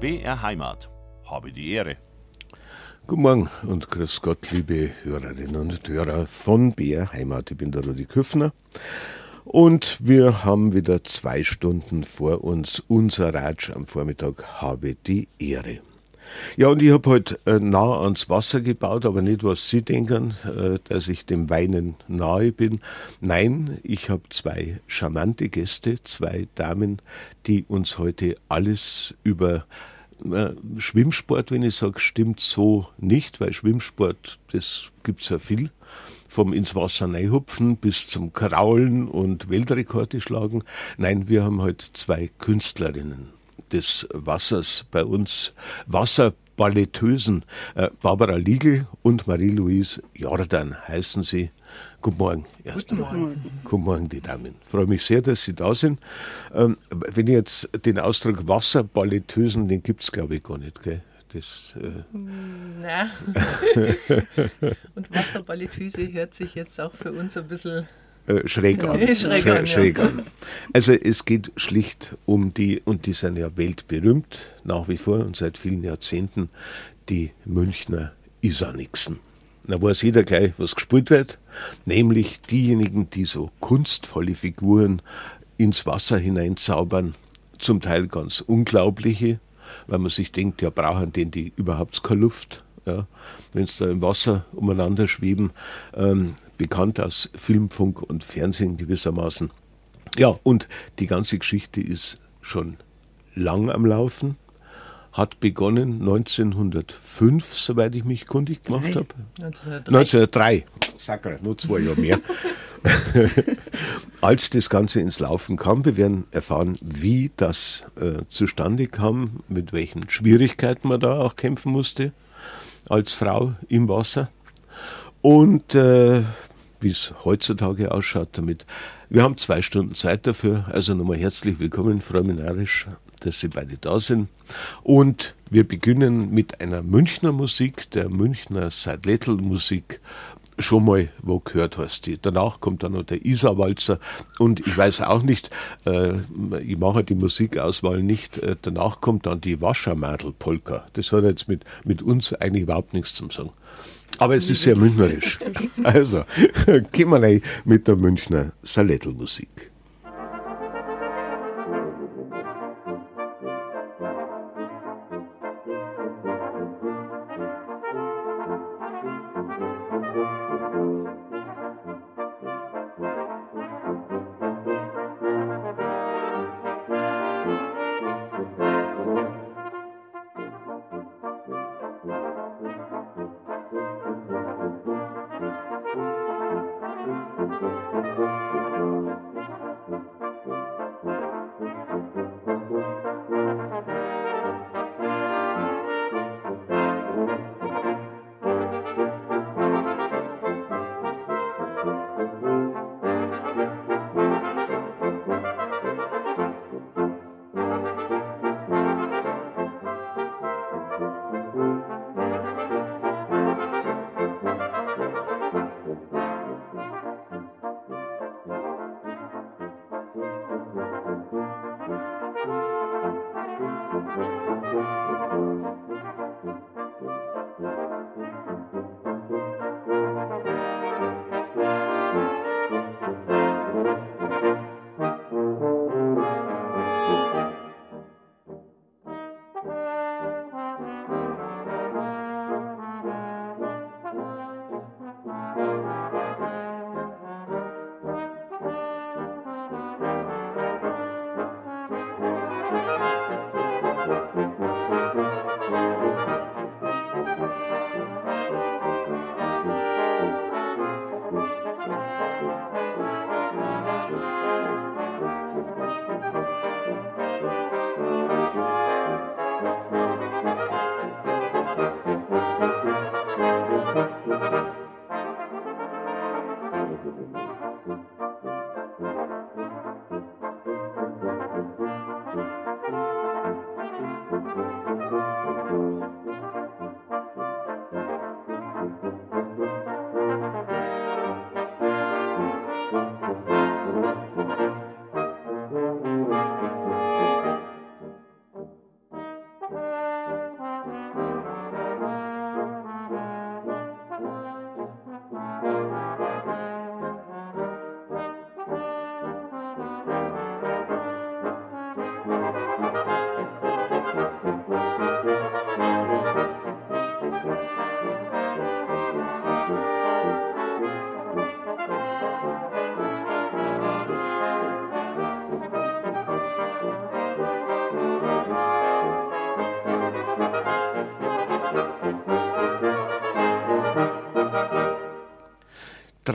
BR Heimat. Habe die Ehre. Guten Morgen und grüß Gott, liebe Hörerinnen und Hörer von BR Heimat. Ich bin der Rudi Küffner und wir haben wieder zwei Stunden vor uns. Unser Ratsch am Vormittag habe die Ehre. Ja, und ich habe heute halt, äh, nah ans Wasser gebaut, aber nicht, was Sie denken, äh, dass ich dem Weinen nahe bin. Nein, ich habe zwei charmante Gäste, zwei Damen, die uns heute alles über äh, Schwimmsport, wenn ich sage, stimmt so nicht, weil Schwimmsport, das gibt es ja viel. Vom ins Wasser reinhupfen bis zum Kraulen und Weltrekorde schlagen. Nein, wir haben heute zwei Künstlerinnen des Wassers bei uns, Wasserballettösen. Äh, Barbara Liegel und Marie-Louise Jordan heißen sie. Guten Morgen. Erst Guten Morgen. Guten Morgen, die Damen. Ich freue mich sehr, dass Sie da sind. Ähm, wenn ich jetzt den Ausdruck Wasserballettösen, den gibt es glaube ich gar nicht, gell? Das, äh Na. Und Wasserballettöse hört sich jetzt auch für uns ein bisschen äh, schräg an. schräg, an, schräg ja. an. Also es geht schlicht um die, und die sind ja weltberühmt nach wie vor und seit vielen Jahrzehnten, die Münchner Isanixen. Da weiß jeder gleich, was gespielt wird, nämlich diejenigen, die so kunstvolle Figuren ins Wasser hineinzaubern, zum Teil ganz unglaubliche, weil man sich denkt, ja, brauchen denn die überhaupt keine Luft? Ja, wenn sie da im Wasser umeinander schweben, ähm, bekannt aus Film, Funk und Fernsehen gewissermaßen. Ja, und die ganze Geschichte ist schon lang am Laufen. Hat begonnen 1905, soweit ich mich kundig gemacht habe. 1903. 1903. Sakra, nur zwei Jahre mehr. Als das Ganze ins Laufen kam, wir werden erfahren, wie das äh, zustande kam, mit welchen Schwierigkeiten man da auch kämpfen musste als Frau im Wasser. Und äh, wie es heutzutage ausschaut damit. Wir haben zwei Stunden Zeit dafür, also nochmal herzlich willkommen, Frau Minarisch, dass Sie beide da sind. Und wir beginnen mit einer Münchner Musik, der Münchner Seidlettel Musik schon mal wo gehört hast. Danach kommt dann noch der Isarwalzer und ich weiß auch nicht, äh, ich mache die Musikauswahl nicht, äh, danach kommt dann die Waschermadel-Polka. Das hat jetzt mit, mit uns eigentlich überhaupt nichts zu sagen. Aber es ist sehr münchnerisch. Also, gehen wir rein mit der Münchner Salettelmusik.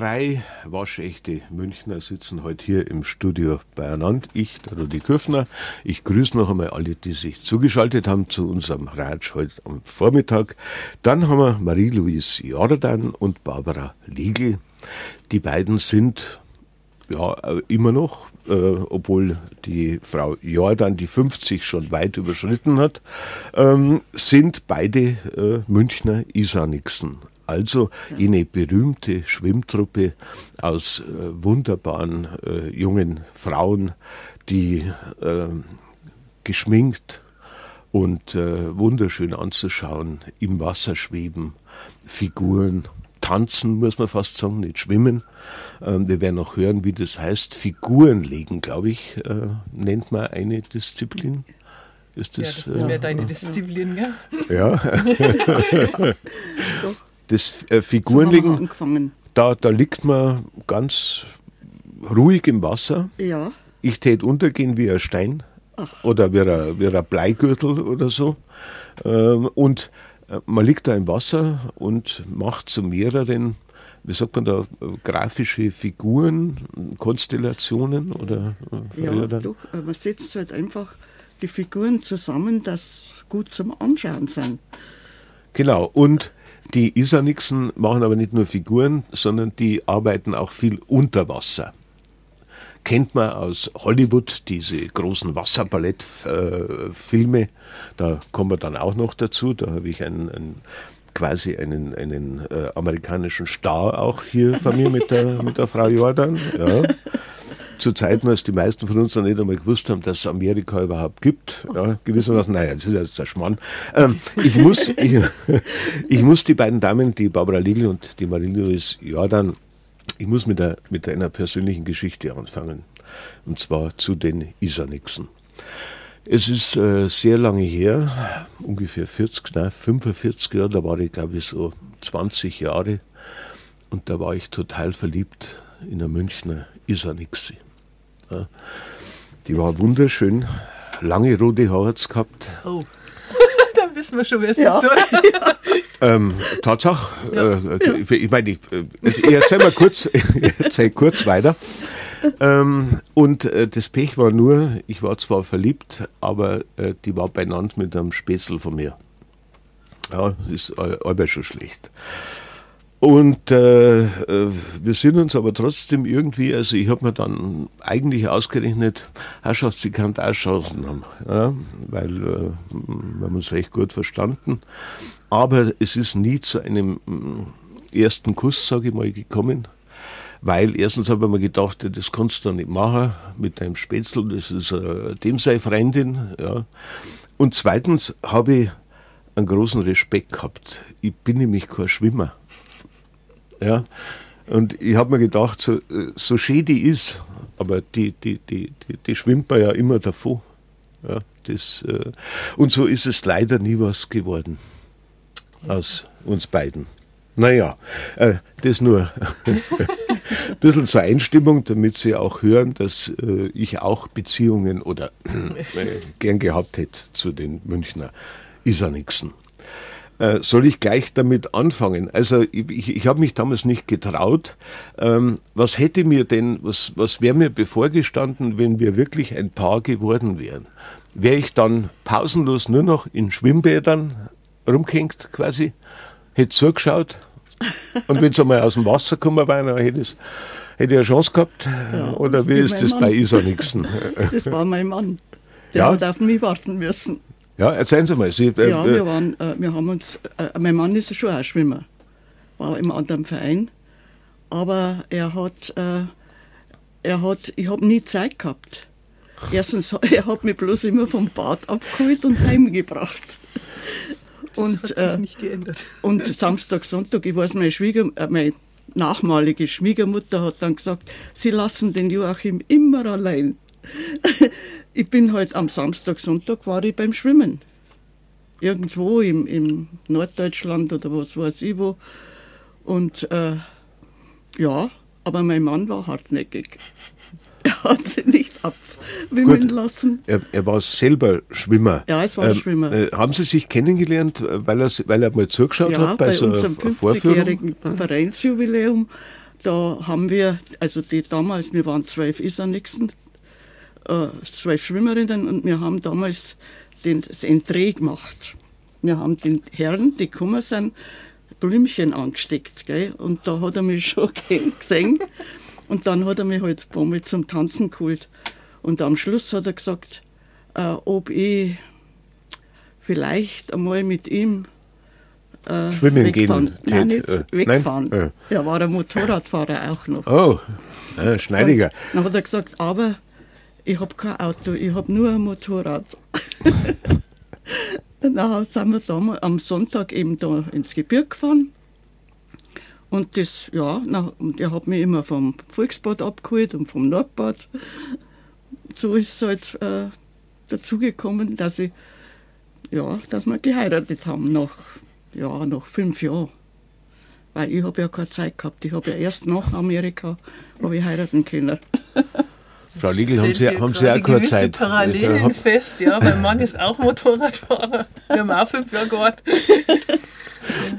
Zwei waschechte Münchner sitzen heute hier im Studio beieinander. Ich, der Rudi Köfner. Ich grüße noch einmal alle, die sich zugeschaltet haben zu unserem Ratsch heute am Vormittag. Dann haben wir Marie-Louise Jordan und Barbara Liegel. Die beiden sind ja immer noch, äh, obwohl die Frau Jordan die 50 schon weit überschritten hat, ähm, sind beide äh, Münchner Isanixen. Also jene berühmte Schwimmtruppe aus äh, wunderbaren äh, jungen Frauen, die äh, geschminkt und äh, wunderschön anzuschauen, im Wasser schweben, Figuren, tanzen, muss man fast sagen, nicht schwimmen. Ähm, wir werden auch hören, wie das heißt. Figuren legen, glaube ich, äh, nennt man eine Disziplin. Ist das, ja, das wäre deine Disziplin, ja? Ja. Das äh, Figurenlegen, da, da liegt man ganz ruhig im Wasser. Ja. Ich täte untergehen wie ein Stein Ach. oder wie ein, wie ein Bleigürtel oder so. Ähm, und äh, man liegt da im Wasser und macht zu mehreren, wie sagt man da, grafische Figuren, Konstellationen oder? Äh, ja, doch, man setzt halt einfach die Figuren zusammen, das gut zum Anschauen sind. Genau, und die Isanixen machen aber nicht nur Figuren, sondern die arbeiten auch viel unter Wasser. Kennt man aus Hollywood diese großen Wasserballettfilme. da kommen wir dann auch noch dazu. Da habe ich einen, einen quasi einen, einen äh, amerikanischen Star auch hier von mir mit der, mit der Frau Jordan. Ja zu Zeiten, als die meisten von uns noch nicht einmal gewusst haben, dass es Amerika überhaupt gibt. Ja, gewissermaßen, naja, das ist jetzt der Schmarrn. Ähm, ich, muss, ich, ich, muss die beiden Damen, die Barbara Liegel und die Marie-Louise Jordan, ich muss mit, der, mit einer persönlichen Geschichte anfangen. Und zwar zu den Isanixen. Es ist äh, sehr lange her, ungefähr 40, nein, 45 Jahre, da war ich glaube ich so 20 Jahre und da war ich total verliebt in der Münchner Isanixe. Ja. Die war wunderschön, lange rote Haare gehabt. Oh. Dann wissen wir schon, wer es ja. ist, oder? Ähm, Tatsache, ja. äh, ich, ich meine, ich, äh, ich erzähle mal kurz, erzähl kurz weiter. Ähm, und äh, das Pech war nur, ich war zwar verliebt, aber äh, die war benannt mit einem Spätzle von mir. Ja, ist äh, aber schon schlecht. Und äh, äh, wir sind uns aber trotzdem irgendwie, also ich habe mir dann eigentlich ausgerechnet, Herrschaft, sie kann auch Chancen haben, ja, weil äh, wir haben uns recht gut verstanden. Aber es ist nie zu einem äh, ersten Kuss, sage ich mal, gekommen. Weil erstens habe ich mir gedacht, das kannst du nicht machen mit deinem Spätzl, das ist äh, dem sei Freundin. Ja. Und zweitens habe ich einen großen Respekt gehabt. Ich bin nämlich kein Schwimmer. Ja? Und ich habe mir gedacht, so, so schön die ist, aber die, die, die, die, die schwimmt man ja immer davor. Ja, das, äh, und so ist es leider nie was geworden aus uns beiden. Naja, äh, das nur ein bisschen zur Einstimmung, damit Sie auch hören, dass äh, ich auch Beziehungen oder äh, gern gehabt hätte zu den Münchner Isanixen. Äh, soll ich gleich damit anfangen? Also ich, ich habe mich damals nicht getraut. Ähm, was hätte mir denn, was, was wäre mir bevorgestanden, wenn wir wirklich ein Paar geworden wären? Wäre ich dann pausenlos nur noch in Schwimmbädern rumgehängt quasi, hätte zugeschaut und wenn es einmal aus dem Wasser gekommen wäre, dann hätte ich hätte ich eine Chance gehabt? Ja, Oder wie ist das Mann. bei Isa Nixon? Das war mein Mann. Der ja? hat auf mich warten müssen. Ja, erzählen Sie mal. Sie, äh, ja, wir, äh, waren, äh, wir haben uns, äh, mein Mann ist schon auch Schwimmer, war im anderen Verein, aber er hat, äh, er hat, ich habe nie Zeit gehabt. Erstens, er hat mich bloß immer vom Bad abgeholt und heimgebracht. Das und, hat sich äh, nicht geändert. Und Samstag, Sonntag, ich weiß, meine, Schwieger, meine nachmalige Schwiegermutter hat dann gesagt, sie lassen den Joachim immer allein. Ich bin halt am Samstag, Sonntag war ich beim Schwimmen. Irgendwo im, im Norddeutschland oder was weiß ich wo. Und äh, ja, aber mein Mann war hartnäckig. Er hat sich nicht abwimmeln Gut. lassen. Er, er, war selber Schwimmer. Ja, es war ähm, Schwimmer. Äh, haben Sie sich kennengelernt, weil er, weil er mal zugeschaut ja, hat bei, bei so unserem 50-jährigen Vereinsjubiläum da haben wir, also die damals, wir waren zwölf Isernixen, äh, zwölf Schwimmerinnen und wir haben damals den, das Entree gemacht. Wir haben den Herren, die gekommen sind, Blümchen angesteckt. Gell? Und da hat er mich schon gesehen. Und dann hat er mich halt ein paar Mal zum Tanzen geholt. Und am Schluss hat er gesagt, äh, ob ich vielleicht einmal mit ihm äh, Schwimmen wegfahren. gehen. Nein, nicht äh, wegfahren. Nein? Er war ein Motorradfahrer auch noch. Oh, äh, Schneidiger. Und dann hat er gesagt, aber ich habe kein Auto, ich habe nur ein Motorrad. dann sind wir da am Sonntag eben da ins Gebirge gefahren. Und das, ja, na, und er hat mich immer vom Volksbad abgeholt und vom Nordbad. So ist es halt äh, dazugekommen, dass ja, dass wir geheiratet haben nach, ja, nach fünf Jahren. Weil ich habe ja keine Zeit gehabt. Ich habe ja erst nach Amerika ich heiraten können. Frau Liegel, haben Sie, haben Sie auch keine Zeit? Parallelen also, fest, ja. Mein Mann ist auch Motorradfahrer. Wir haben auch fünf Jahre gewartet.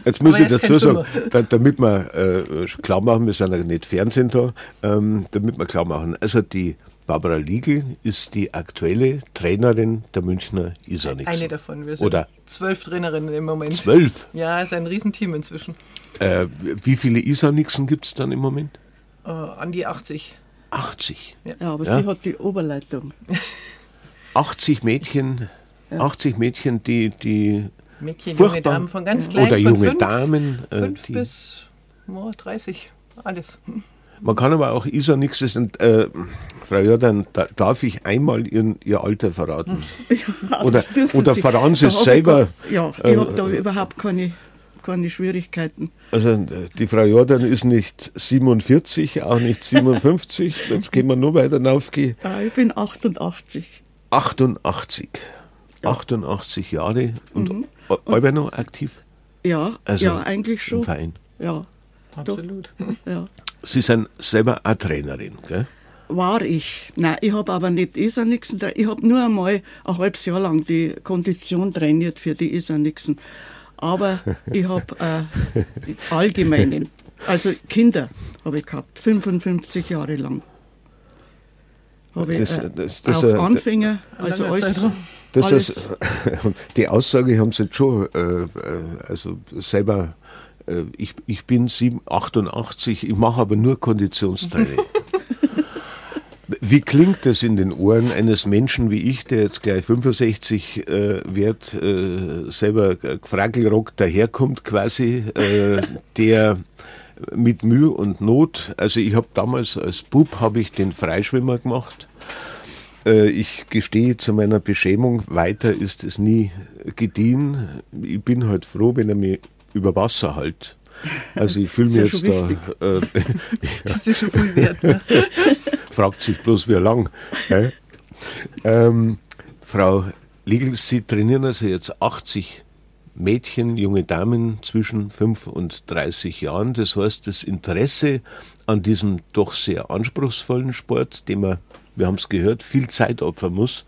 Jetzt muss ich dazu sagen, da, damit wir äh, klar machen, wir sind ja nicht Fernsehen da, ähm, damit wir klar machen, also die Barbara Liegel ist die aktuelle Trainerin der Münchner Isanix. Eine davon. Wir sind Oder zwölf Trainerinnen im Moment. Zwölf? Ja, ist ein Riesenteam inzwischen. Äh, wie viele Isanixen gibt es dann im Moment? Äh, an die 80. 80? Ja, aber ja? sie hat die Oberleitung. 80 Mädchen, ja. 80 Mädchen, die, die Mädchen, junge Damen von ganz klein, oder junge fünf, Damen. Äh, fünf bis oh, 30, alles. Man kann aber auch ISA nichts. Äh, Frau Jordan, da, darf ich einmal Ihren, Ihr Alter verraten? Ja, oder oder verraten Sie es selber? Gar, ja, ich äh, habe da überhaupt keine, keine Schwierigkeiten. Also die Frau Jordan ist nicht 47, auch nicht 57. Jetzt gehen wir nur weiter aufgehen. Ja, ich bin 88. 88. Ja. 88 Jahre und mhm. Noch aktiv? Ja, also ja, eigentlich schon. Im Verein. Ja. Absolut. Ja. Sie sind selber eine Trainerin, gell? War ich. Nein, ich habe aber nicht Isernixen. Ich habe nur einmal ein halbes Jahr lang die Kondition trainiert für die Isernixen. Aber ich habe äh, allgemeinen, also Kinder habe ich gehabt, 55 Jahre lang. Habe ich äh, das, das, auch Anfänger, also alles. Das ist, die Aussage haben sie jetzt schon, äh, äh also selber äh, ich, ich bin 7, 88, ich mache aber nur Konditionstraining. Wie klingt das in den Ohren eines Menschen wie ich, der jetzt gleich 65 äh, wird, äh, selber Fragelrock daherkommt quasi, äh, der mit Mühe und Not, also ich habe damals als Bub habe ich den Freischwimmer gemacht. Äh, ich gestehe zu meiner Beschämung, weiter ist es nie gediehen. Ich bin halt froh, wenn er mich über Wasser halt. Also ich fühle mich jetzt da. Äh, das ist schon viel wert. Ne? Fragt sich bloß, wie lang. Äh? Ähm, Frau Liegel, Sie trainieren also jetzt 80 Mädchen, junge Damen zwischen 5 und 30 Jahren. Das heißt, das Interesse an diesem doch sehr anspruchsvollen Sport, dem man, wir haben es gehört, viel Zeit opfern muss,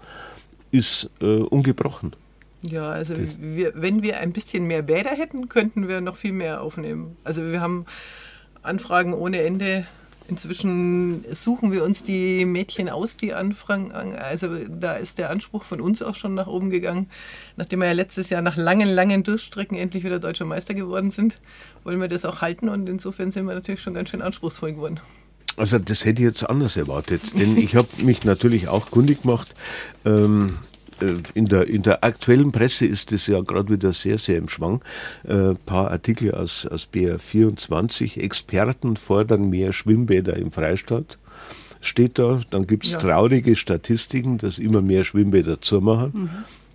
ist äh, ungebrochen. Ja, also wir, wenn wir ein bisschen mehr Bäder hätten, könnten wir noch viel mehr aufnehmen. Also wir haben Anfragen ohne Ende. Inzwischen suchen wir uns die Mädchen aus, die anfragen. Also da ist der Anspruch von uns auch schon nach oben gegangen. Nachdem wir ja letztes Jahr nach langen, langen Durchstrecken endlich wieder deutscher Meister geworden sind, wollen wir das auch halten und insofern sind wir natürlich schon ganz schön anspruchsvoll geworden. Also das hätte ich jetzt anders erwartet, denn ich habe mich natürlich auch kundig gemacht. Ähm, äh, in der, in der aktuellen Presse ist es ja gerade wieder sehr, sehr im Schwang. Ein äh, paar Artikel aus, aus BR24. Experten fordern mehr Schwimmbäder im Freistaat. Steht da. Dann gibt es ja. traurige Statistiken, dass immer mehr Schwimmbäder zumachen, mhm.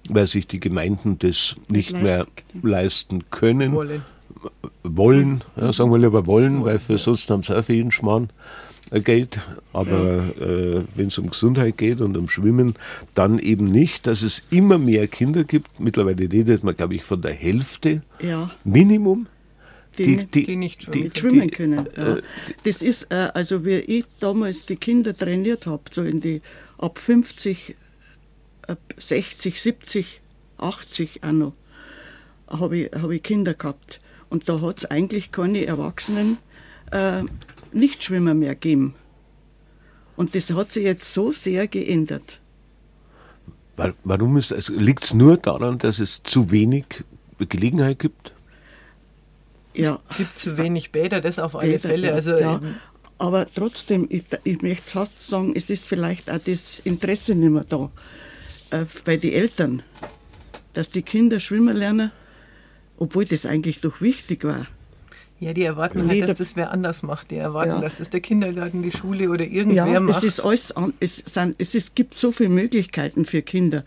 weil sich die Gemeinden das nicht, mehr leisten können. Wollen. Wollen, ja, sagen wir lieber wollen, wollen weil für ja. sonst haben sie auch für jeden Schmarrn. Geld, aber ja. äh, wenn es um Gesundheit geht und um Schwimmen, dann eben nicht, dass es immer mehr Kinder gibt. Mittlerweile redet man, glaube ich, von der Hälfte ja. Minimum. Die, die, die, die nicht schwimmen, die, schwimmen können. Ja. Äh, das ist, äh, also wie ich damals die Kinder trainiert habe, so in die ab 50, ab 60, 70, 80 auch noch, habe ich, hab ich Kinder gehabt. Und da hat es eigentlich keine Erwachsenen äh, Nichtschwimmer mehr geben. Und das hat sich jetzt so sehr geändert. Warum ist es, liegt es nur daran, dass es zu wenig Gelegenheit gibt? Ja. Es gibt zu wenig Bäder, das auf alle Bäder, Fälle. Also ja. Aber trotzdem, ich, ich möchte fast sagen, es ist vielleicht auch das Interesse nicht mehr da äh, bei den Eltern, dass die Kinder schwimmen lernen, obwohl das eigentlich doch wichtig war. Ja, die erwarten halt, dass das wer anders macht. Die erwarten, ja. dass das der Kindergarten, die Schule oder irgendwer ja, macht. Es, ist alles, es, sind, es ist, gibt so viele Möglichkeiten für Kinder.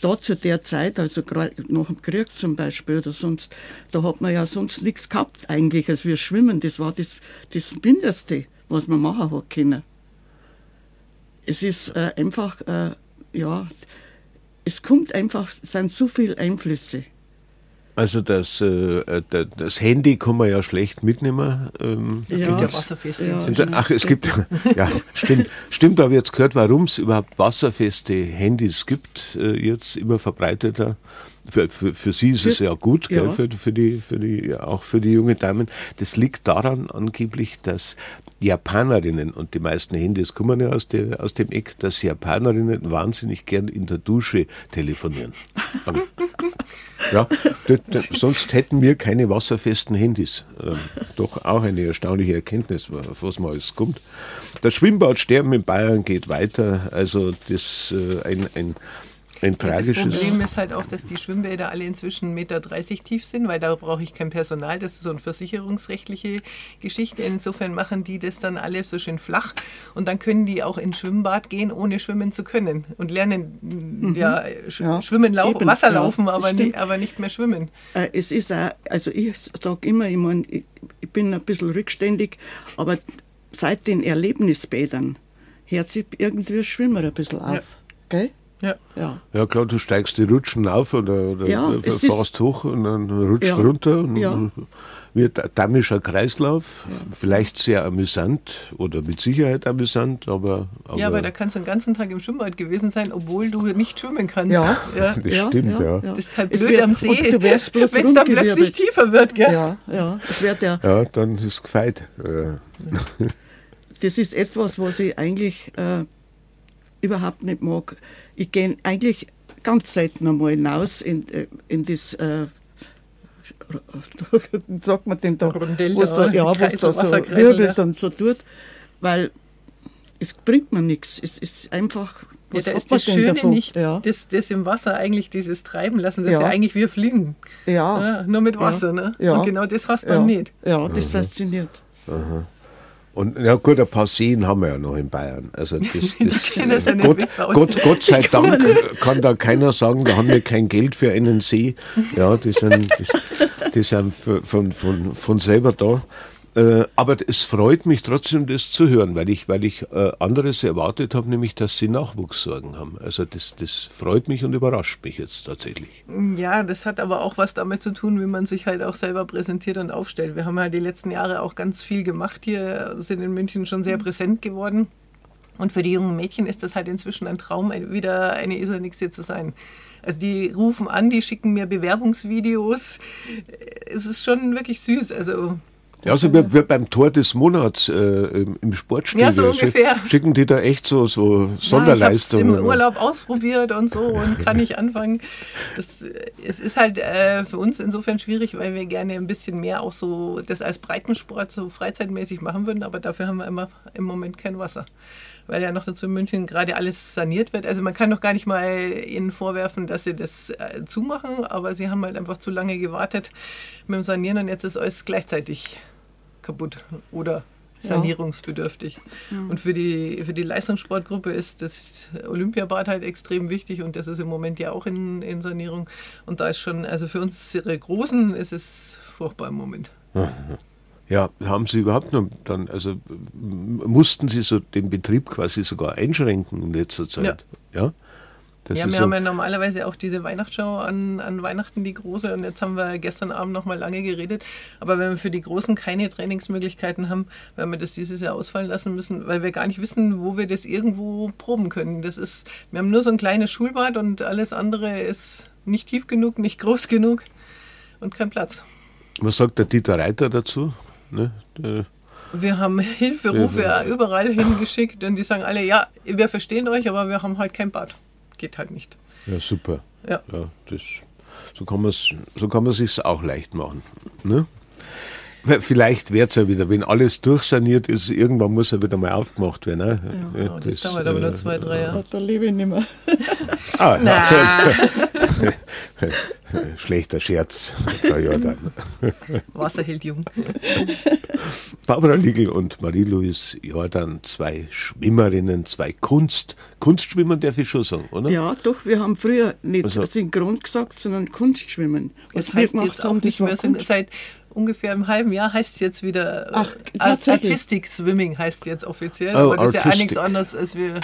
Da zu der Zeit, also nach dem Krieg zum Beispiel oder sonst, da hat man ja sonst nichts gehabt eigentlich, als wir schwimmen. Das war das, das Mindeste, was man machen hat können. Es ist äh, einfach, äh, ja, es kommt einfach, es sind zu viele Einflüsse. Also das, äh, das Handy kann man ja schlecht mitnehmen. Ähm, ja. Gibt ja wasserfeste ja, Ach, es gibt, ja, stimmt, stimmt, aber jetzt gehört, warum es überhaupt wasserfeste Handys gibt, äh, jetzt immer verbreiteter. Für, für, für sie ist es ja gut, ja. Gell, für, für, die, für die, auch für die junge Damen. Das liegt daran angeblich, dass Japanerinnen, und die meisten Handys kommen ja aus, der, aus dem Eck, dass Japanerinnen wahnsinnig gern in der Dusche telefonieren. Ja, sonst hätten wir keine wasserfesten Handys. Ähm, doch auch eine erstaunliche Erkenntnis, auf was man alles kommt. Das Schwimmbadsterben in Bayern geht weiter. Also das äh, ein, ein ein tragisches. Das Problem ist halt auch, dass die Schwimmbäder alle inzwischen 1,30 Meter tief sind, weil da brauche ich kein Personal. Das ist so eine versicherungsrechtliche Geschichte. Insofern machen die das dann alle so schön flach und dann können die auch ins Schwimmbad gehen, ohne schwimmen zu können und lernen mhm. ja, sch ja, schwimmen, lau eben, Wasser laufen, ja, aber, nicht, aber nicht mehr schwimmen. Äh, es ist auch, also ich sage immer, ich, mein, ich, ich bin ein bisschen rückständig, aber seit den Erlebnisbädern hört sich irgendwie das Schwimmer ein bisschen auf. Ja. Gell? Ja. ja. Ja, klar, du steigst die Rutschen auf oder, oder ja, fährst hoch und dann rutscht ja. runter. Und ja. Wird ein damischer Kreislauf, ja. vielleicht sehr amüsant oder mit Sicherheit amüsant, aber, aber. Ja, aber da kannst du den ganzen Tag im Schwimmbad gewesen sein, obwohl du nicht schwimmen kannst. Ja, ja. das stimmt, ja. Das ist halt blöd wird, am See, wenn es dann plötzlich tiefer wird, gell? Ja, ja. Das wird ja. Ja, dann ist es gefeit. Das ist etwas, was ich eigentlich äh, überhaupt nicht mag ich gehe eigentlich ganz selten einmal hinaus in, äh, in das, äh, sagt man denn da, Rundell, was, so, ja, was da so wirbelt und so tut, weil es bringt mir nichts. Es ist einfach. Ja, da ist das Schöne davon? nicht, ja. das, das im Wasser eigentlich dieses Treiben lassen, das ja. ist ja eigentlich wie Fliegen. Ja. ja. Nur mit Wasser, ne? Ja. Und genau das hast du dann nicht. Ja, das Aha. fasziniert. Aha. Und ja gut, ein paar Seen haben wir ja noch in Bayern. Also das, das, äh, Gott, Gott, Gott sei Dank kann da keiner sagen, da haben wir kein Geld für einen See. Ja, die sind, die, die sind von, von, von selber da. Äh, aber es freut mich trotzdem, das zu hören, weil ich, weil ich äh, anderes erwartet habe, nämlich, dass sie Nachwuchssorgen haben. Also das, das freut mich und überrascht mich jetzt tatsächlich. Ja, das hat aber auch was damit zu tun, wie man sich halt auch selber präsentiert und aufstellt. Wir haben ja die letzten Jahre auch ganz viel gemacht hier, sind in München schon sehr präsent geworden. Und für die jungen Mädchen ist das halt inzwischen ein Traum, wieder eine Isernixie zu sein. Also die rufen an, die schicken mir Bewerbungsvideos. Es ist schon wirklich süß. Also ja, also wir, wir beim Tor des Monats äh, im Sportstudio ja, so ungefähr. schicken die da echt so, so Sonderleistungen. Ja, ich im Urlaub ausprobiert und so und kann ich anfangen. Das, es ist halt äh, für uns insofern schwierig, weil wir gerne ein bisschen mehr auch so das als Breitensport so freizeitmäßig machen würden, aber dafür haben wir immer im Moment kein Wasser weil ja noch dazu in München gerade alles saniert wird. Also man kann doch gar nicht mal ihnen vorwerfen, dass sie das äh, zumachen, aber sie haben halt einfach zu lange gewartet mit dem Sanieren und jetzt ist alles gleichzeitig kaputt oder sanierungsbedürftig. Ja. Und für die, für die Leistungssportgruppe ist das Olympiabad halt extrem wichtig und das ist im Moment ja auch in, in Sanierung. Und da ist schon, also für uns ihre Großen ist es furchtbar im Moment. Ja, haben Sie überhaupt noch dann, also mussten Sie so den Betrieb quasi sogar einschränken in letzter Zeit? Ja. ja? Das ja, wir so haben ja normalerweise auch diese Weihnachtsschau an, an Weihnachten, die große, und jetzt haben wir gestern Abend noch mal lange geredet. Aber wenn wir für die Großen keine Trainingsmöglichkeiten haben, werden wir das dieses Jahr ausfallen lassen müssen, weil wir gar nicht wissen, wo wir das irgendwo proben können. Das ist, wir haben nur so ein kleines Schulbad und alles andere ist nicht tief genug, nicht groß genug und kein Platz. Was sagt der Dieter Reiter dazu? Ne? Der Wir haben Hilferufe Ja. überall hingeschickt und die sagen alle, ja, wir verstehen euch, aber wir haben halt kein Bad. Geht halt nicht. Ja, super. Ja. Ja, das, so kann man es so kann man sich's auch leicht machen. Ne? Vielleicht wird es ja wieder, wenn alles durchsaniert ist, irgendwann muss er wieder mal aufgemacht werden. Ne? Ja, genau, das dauert aber nur zwei, drei Jahre. Da lebe ich nicht mehr. Ah, Na. ja. Schlechter Scherz, Frau Jordan. Wasser hält jung. Barbara Liegel und Marie-Louise Jordan, zwei Schwimmerinnen, zwei Kunst. Kunstschwimmer darf ich schon sagen, oder? Ja, doch, wir haben früher nicht Also- synchron gesagt, sondern Kunstschwimmen. Das Was wir heißt gemacht jetzt auch haben, nicht das mehr so, seit ungefähr einem halben Jahr heißt es jetzt wieder Ach, äh, tatsächlich? Artistic Swimming heißt es jetzt offiziell, Oh, aber das ist ja nichts anderes als wir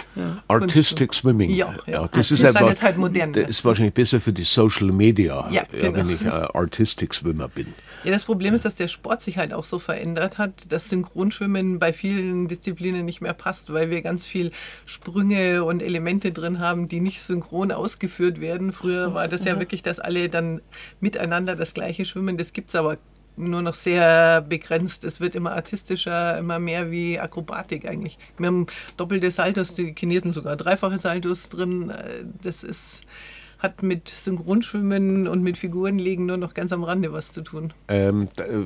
Artistic Swimming. Ja, ja. das ist einfach, halt modern. Das ist wahrscheinlich besser für die Social Media, Ja, genau. wenn ich äh, Artistic Swimmer bin. Ja, das Problem ist, dass der Sport sich halt auch so verändert hat, dass Synchronschwimmen bei vielen Disziplinen nicht mehr passt, weil wir ganz viel Sprünge und Elemente drin haben, die nicht synchron ausgeführt werden. Früher war das ja wirklich, dass alle dann miteinander das gleiche schwimmen. Das gibt es aber nur noch sehr begrenzt. Es wird immer artistischer, immer mehr wie Akrobatik eigentlich. Wir haben doppelte Saltos, die Chinesen sogar dreifache Saltos drin. Äh, Das ist, hat mit Synchronschwimmen und mit Figurenlegen nur noch ganz am Rande was zu tun. Ähm, da, äh,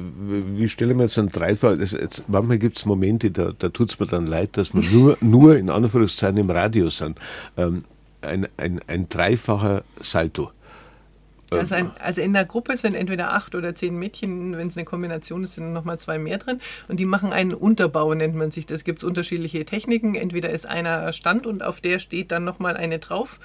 wie stelle ich mir jetzt einen Dreifach? Das, jetzt, manchmal gibt es Momente, da, da tut es mir dann leid, dass wir nur, nur in Anführungszeichen im Radio sind. Ähm, ein, ein, ein dreifacher Salto. Also, ein, also in der Gruppe sind entweder acht oder zehn Mädchen, wenn es eine Kombination ist, sind nochmal zwei mehr drin. Und die machen einen Unterbau, nennt man sich das. gibt es unterschiedliche Techniken. Entweder ist einer Stand und auf der steht dann nochmal eine drauf,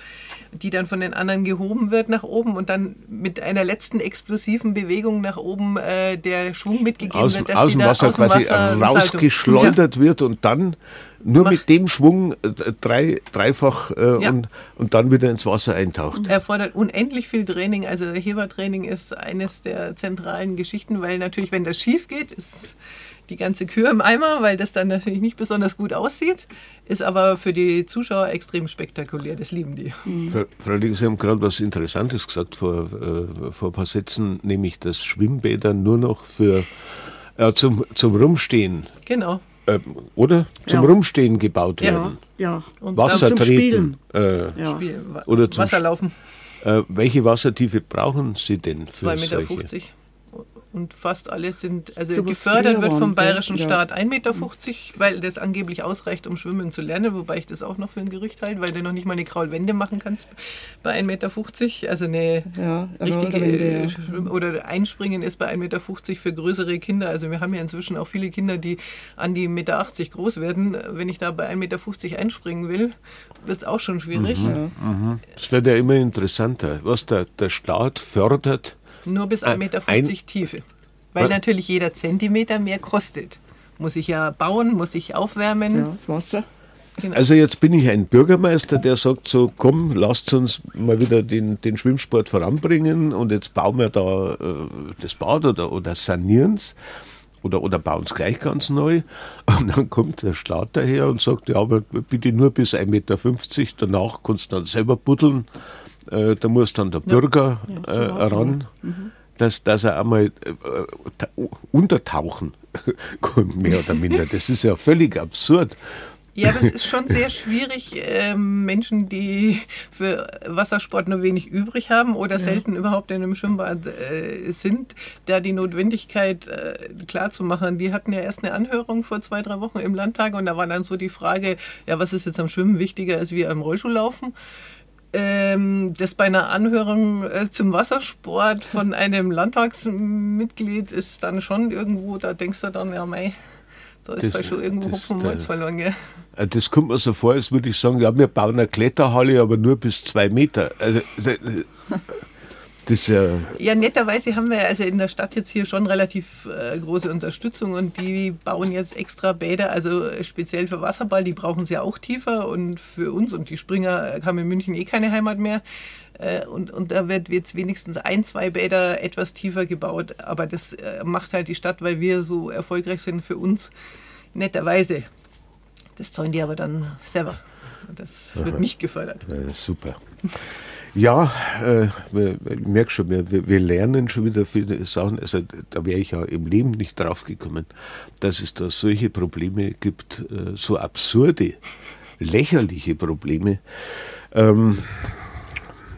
die dann von den anderen gehoben wird nach oben und dann mit einer letzten explosiven Bewegung nach oben äh, der Schwung mitgegeben Aus, wird. dass aus die dem Wasser quasi Wasser rausgeschleudert wird und dann nur Mach- mit dem Schwung äh, drei, dreifach äh, Ja. und, und dann wieder ins Wasser eintaucht. erfordert unendlich viel Training. Also Hebertraining ist eines der zentralen Geschichten, weil natürlich, wenn das schief geht, ist die ganze Kür im Eimer, weil das dann natürlich nicht besonders gut aussieht, ist aber für die Zuschauer extrem spektakulär. Das lieben die. Frau, Frau Liegel, Sie haben gerade was Interessantes gesagt vor, äh, vor ein paar Sätzen, nämlich dass Schwimmbäder nur noch für äh, zum, zum Rumstehen Genau. Äh, oder zum Ja. Rumstehen gebaut Ja, werden. ja. Und Wasser zum treten. Äh, Ja. Oder zum Wasserlaufen, äh, welche Wassertiefe brauchen Sie denn für 2,50 Meter. solche? Und fast alle sind, also gefördert wird vom bayerischen Ja. Staat 1,50 Meter, weil das angeblich ausreicht, um schwimmen zu lernen, wobei ich das auch noch für ein Gerücht halte, weil du noch nicht mal eine Kraulwende machen kannst bei 1,50 Meter. Also eine Ja, richtige äh, ja. Schwimm- oder Einspringen ist bei 1,50 Meter für größere Kinder. Also wir haben ja inzwischen auch viele Kinder, die an die 1,80 Meter groß werden. Wenn ich da bei 1,50 Meter einspringen will, wird es auch schon schwierig. Das wird ja immer interessanter, was der, der Staat fördert. Nur bis 1,50 Meter ein- Tiefe. Weil Was? natürlich jeder Zentimeter mehr kostet. Muss ich ja bauen, muss ich aufwärmen. ja, das Wasser. Genau. Also jetzt bin ich ein Bürgermeister, der sagt so, komm, lasst uns mal wieder den, den Schwimmsport voranbringen und jetzt bauen wir da äh, das Bad oder, oder sanieren es oder, oder bauen es gleich ganz neu. Und dann kommt der Staat daher und sagt, ja, aber bitte nur bis 1,50 Meter, danach kannst du dann selber buddeln. Äh, da muss dann der Bürger Ja, äh, ran, dass, dass er einmal äh, äh, ta- untertauchen kann, mehr oder minder. Das ist ja völlig absurd. Ja, aber es ist schon sehr schwierig, ähm, Menschen, die für Wassersport nur wenig übrig haben oder selten überhaupt in einem Schwimmbad äh, sind, da die Notwendigkeit äh, klarzumachen. Die hatten ja erst eine Anhörung vor zwei, drei Wochen im Landtag und da war dann so die Frage, ja, was ist jetzt am Schwimmen wichtiger als wie am Rollschuhlaufen? Ähm, das bei einer Anhörung äh, zum Wassersport von einem Landtagsmitglied ist dann schon irgendwo, da denkst du dann, ja, mei, da ist Das- schon irgendwo das- Hopfen Malz verloren, gell? Äh, Das kommt mir so vor, als würde ich sagen, ja, wir bauen eine Kletterhalle, aber nur bis zwei Meter. Also, das ist ja, netterweise haben wir also in der Stadt jetzt hier schon relativ äh, große Unterstützung und die bauen jetzt extra Bäder, also speziell für Wasserball, die brauchen sie ja auch tiefer und für uns und die Springer haben in München eh keine Heimat mehr. Äh, und, und da wird jetzt wenigstens ein, zwei Bäder etwas tiefer gebaut, aber das äh, macht halt die Stadt, weil wir so erfolgreich sind für uns netterweise. Das zahlen die aber dann selber. Das wird nicht gefördert. äh, super. Ja, äh, ich merke schon, wir, wir lernen schon wieder viele Sachen. Also da wäre ich ja im Leben nicht drauf gekommen, dass es da solche Probleme gibt, äh, so absurde, lächerliche Probleme. Ähm,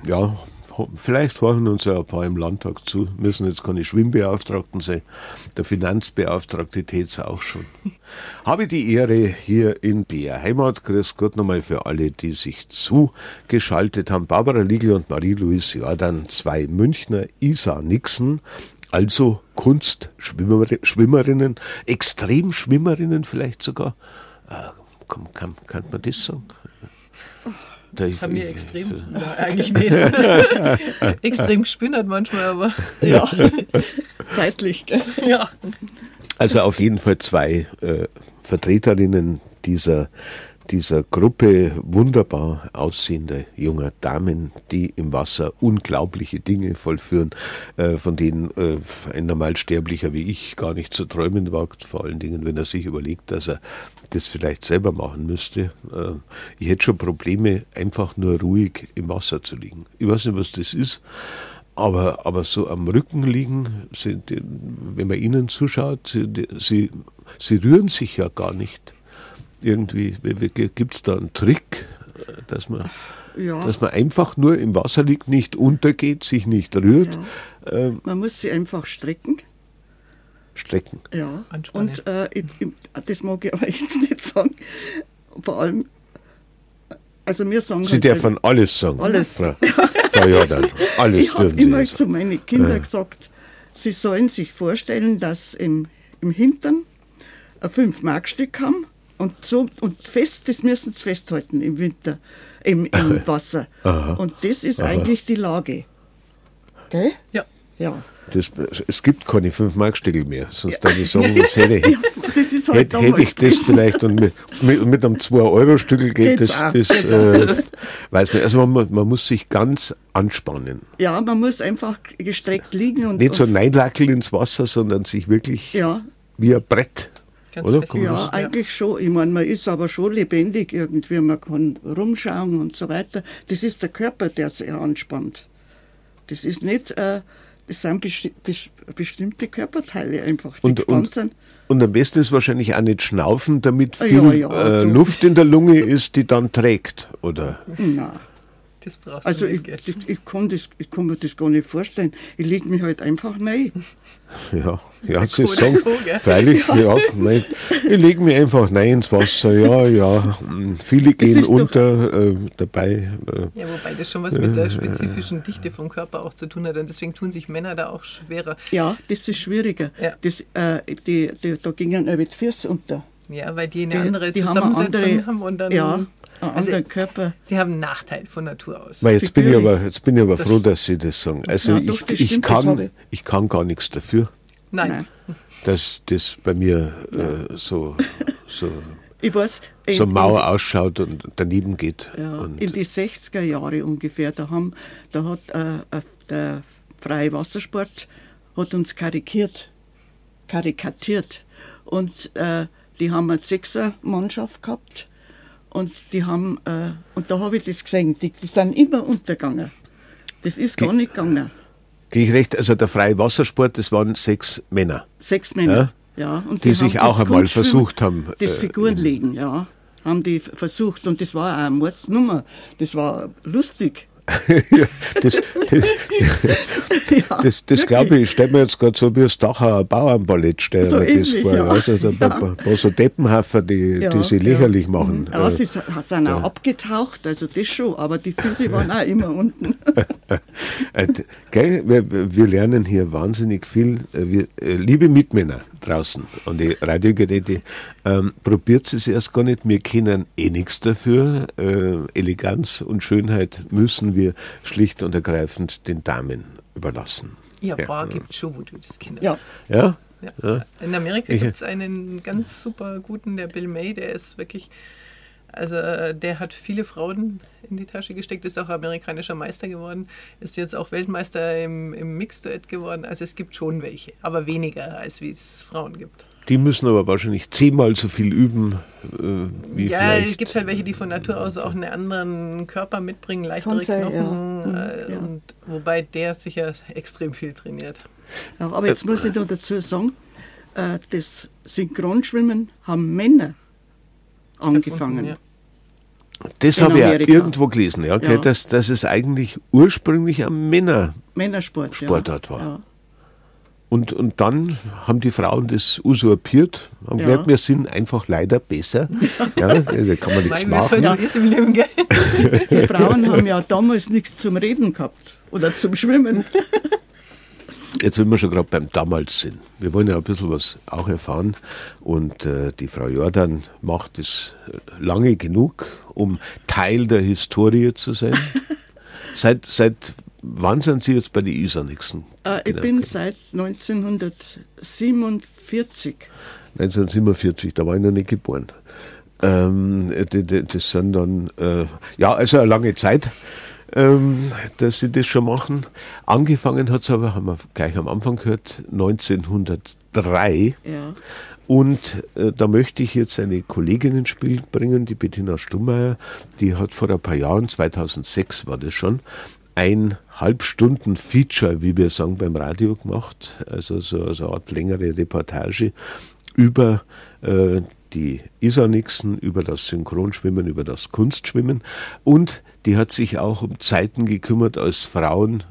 ja, vielleicht hören uns ja ein paar im Landtag zu, müssen jetzt keine Schwimmbeauftragten sein. Der Finanzbeauftragte tät es auch schon. Habe die Ehre hier in BR Heimat. Grüß Gott nochmal für alle, die sich zugeschaltet haben. Barbara Liegel und Marie-Louise Jordan, zwei Münchner, Isa Nixon, also Kunstschwimmerinnen, Extremschwimmerinnen vielleicht sogar. Äh, kann, kann, kann man das sagen? Da ich, Haben wir extrem? Ich, ja, eigentlich nicht. extrem gespinnert manchmal, aber. Ja, zeitlich. Ja. Also auf jeden Fall zwei äh, Vertreterinnen dieser dieser Gruppe wunderbar aussehender junger Damen, die im Wasser unglaubliche Dinge vollführen, äh, von denen äh, ein Normalsterblicher wie ich gar nicht zu träumen wagt, vor allen Dingen, wenn er sich überlegt, dass er das vielleicht selber machen müsste. Äh, ich hätte schon Probleme, einfach nur ruhig im Wasser zu liegen. Ich weiß nicht, was das ist. Aber, aber so am Rücken liegen, sind, wenn man ihnen zuschaut, sie, sie, sie rühren sich ja gar nicht irgendwie, gibt es da einen Trick, dass man, ja. dass man einfach nur im Wasser liegt, nicht untergeht, sich nicht rührt? Ja. Ähm, man muss sie einfach strecken. Strecken. Ja, und äh, ich, ich, das mag ich aber jetzt nicht sagen. Vor allem, also wir sagen. Sie halt dürfen alles sagen. Alles. Frau, Frau Jordan, alles Ich habe immer zu meinen Kindern ja. gesagt, sie sollen sich vorstellen, dass im, im Hintern ein 5-Mark-Stück haben und, so, und fest, das müssen sie festhalten im Winter, im, im Wasser. Aha. Und das ist Aha. eigentlich die Lage. Gell? Ja. Ja. Das, es gibt keine 5 mark stückel mehr, sonst ja. ich sagen, das hätte, ja, das halt hätte, hätte ich das vielleicht und mit, mit, mit einem 2-Euro-Stückel geht Geht's das, das äh, weiß man. Also man, man, muss sich ganz anspannen. Ja, man muss einfach gestreckt liegen und. Nicht so neinlackeln ins Wasser, sondern sich wirklich ja. wie ein Brett Ganz Oder? Fest. Ja, eigentlich schon. Ich meine, man ist aber schon lebendig irgendwie. Man kann rumschauen und so weiter. Das ist der Körper, der sich anspannt. Das ist nicht, äh, das sind besti bestimmte Körperteile einfach, die und, und, sind. Und am besten ist wahrscheinlich auch nicht schnaufen, damit viel ja, ja, äh, Luft in der Lunge ist, die dann trägt, oder? Nein. Das brauchst also ich, ich, ich, kann das, ich kann mir das gar nicht vorstellen. Ich lege mich halt einfach rein. Ja, ja, Sie sagen, freilich, ja, ja nein, ich lege mich einfach rein ins Wasser, ja, ja. Viele gehen unter äh, dabei. Äh, ja, wobei das schon was mit der spezifischen Dichte vom Körper auch zu tun hat und deswegen tun sich Männer da auch schwerer. Ja, das ist schwieriger. Ja. Das, äh, die, die, da gingen äh, mit Füßen unter. Ja, weil die eine die, andere die Zusammensetzung haben, andere, haben und dann ja, also, Körper. Sie haben einen Nachteil von Natur aus. Weil jetzt, bin ich aber, jetzt bin ich aber froh, dass Sie das sagen. Also ja, ich, doch, ich, kann, ich kann gar nichts dafür. Nein. Nein. Dass das bei mir äh, so, so, ich weiß, so mau ausschaut und daneben geht. Ja, und in die 60er Jahre ungefähr, da, haben, da hat äh, äh, der freie Wassersport hat uns karikiert, karikatiert. Und äh, die haben eine Sechser-Mannschaft gehabt und die haben, äh, und da habe ich das gesehen, die, die, sind immer untergegangen. Das ist gar nicht gegangen. Gehe ich recht? Also der freie Wassersport, das waren sechs Männer. Sechs Männer, ja. ja. Und die, die sich auch einmal versucht haben. Das äh, Figurenlegen, ja. Haben die versucht und das war auch eine Mordsnummer. Das war lustig. Das, das, ja, das, das glaube ich, stelle mir jetzt gerade so wie das Dachauer Bauernballett stellen so das vor. Ja. Also da ja. ein paar so Deppenhafer, die, ja, die sie lächerlich machen. Ja, sie sind auch abgetaucht, also das schon, aber die Füße waren auch immer unten. Äh, gell, wir, wir, lernen hier wahnsinnig viel. Äh, wir, äh, liebe Mitmänner draußen an die Radiogeräte, ähm, probiert es erst gar nicht. Wir kennen eh nichts dafür. Äh, Eleganz und Schönheit müssen wir schlicht und ergreifend den Damen überlassen. Ja, ja. Bar gibt es schon, wo du das kennst. Ja. ja? Ja. In Amerika gibt es einen ganz super guten, der Bill May, der ist wirklich, also der hat viele Frauen in die Tasche gesteckt, ist auch amerikanischer Meister geworden, ist jetzt auch Weltmeister im, im Mixed-Duett geworden. Also es gibt schon welche, aber weniger, als wie es Frauen gibt. Die müssen aber wahrscheinlich zehnmal so viel üben äh, wie ja, vielleicht. es gibt halt welche, die von Natur aus auch einen anderen Körper mitbringen, leichtere sein, Knochen. ja. Mhm, Äh, ja. Und wobei der sicher extrem viel trainiert. Ja, aber jetzt muss ich noch dazu sagen, äh, das Synchronschwimmen haben Männer angefangen. Ja. Das habe ich auch Amerika. irgendwo gelesen, ja, okay, Ja. Dass, dass es eigentlich ursprünglich ein Männer. Männersport. Sportart ja. war. Ja. Und, und dann haben die Frauen das usurpiert, haben Ja. gemerkt, wir sind einfach leider besser. Ja, da kann man nichts machen. so ist im Leben, gell? Die Frauen haben ja damals nichts zum Reden gehabt oder zum Schwimmen. Jetzt, wenn wir schon gerade beim damals sind, wir wollen ja ein bisschen was auch erfahren und äh, die Frau Jordan macht es lange genug, um Teil der Historie zu sein. seit, seit wann sind Sie jetzt bei den Isanixen? Äh, ich Genau, bin seit 1947. 1947, da war ich noch nicht geboren. Ähm, das sind dann, äh, ja, also eine lange Zeit, ähm, dass sie das schon machen. Angefangen hat es aber, haben wir gleich am Anfang gehört, 1903. Ja. Und äh, da möchte ich jetzt eine Kollegin ins Spiel bringen, die Bettina Stummeier. Die hat vor ein paar Jahren, 2006 war das schon, ein Halbstunden-Feature, wie wir sagen, beim Radio gemacht. Also so, so eine Art längere Reportage über äh, die Isanixen, über das Synchronschwimmen, über das Kunstschwimmen. Und die hat sich auch um Zeiten gekümmert, als Frauen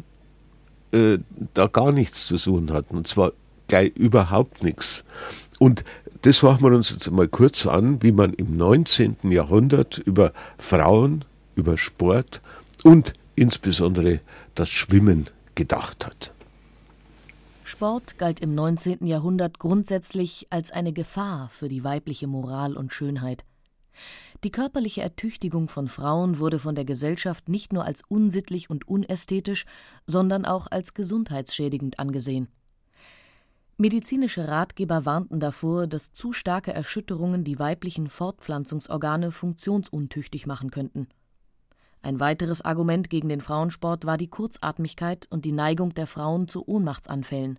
äh, da gar nichts zu suchen hatten. Und zwar gleich überhaupt nichts. Und das schauen wir uns jetzt mal kurz an, wie man im 19. Jahrhundert über Frauen, über Sport und insbesondere das Schwimmen gedacht hat. Sport galt im 19. Jahrhundert grundsätzlich als eine Gefahr für die weibliche Moral und Schönheit. Die körperliche Ertüchtigung von Frauen wurde von der Gesellschaft nicht nur als unsittlich und unästhetisch, sondern auch als gesundheitsschädigend angesehen. Medizinische Ratgeber warnten davor, dass zu starke Erschütterungen die weiblichen Fortpflanzungsorgane funktionsuntüchtig machen könnten. Ein weiteres Argument gegen den Frauensport war die Kurzatmigkeit und die Neigung der Frauen zu Ohnmachtsanfällen.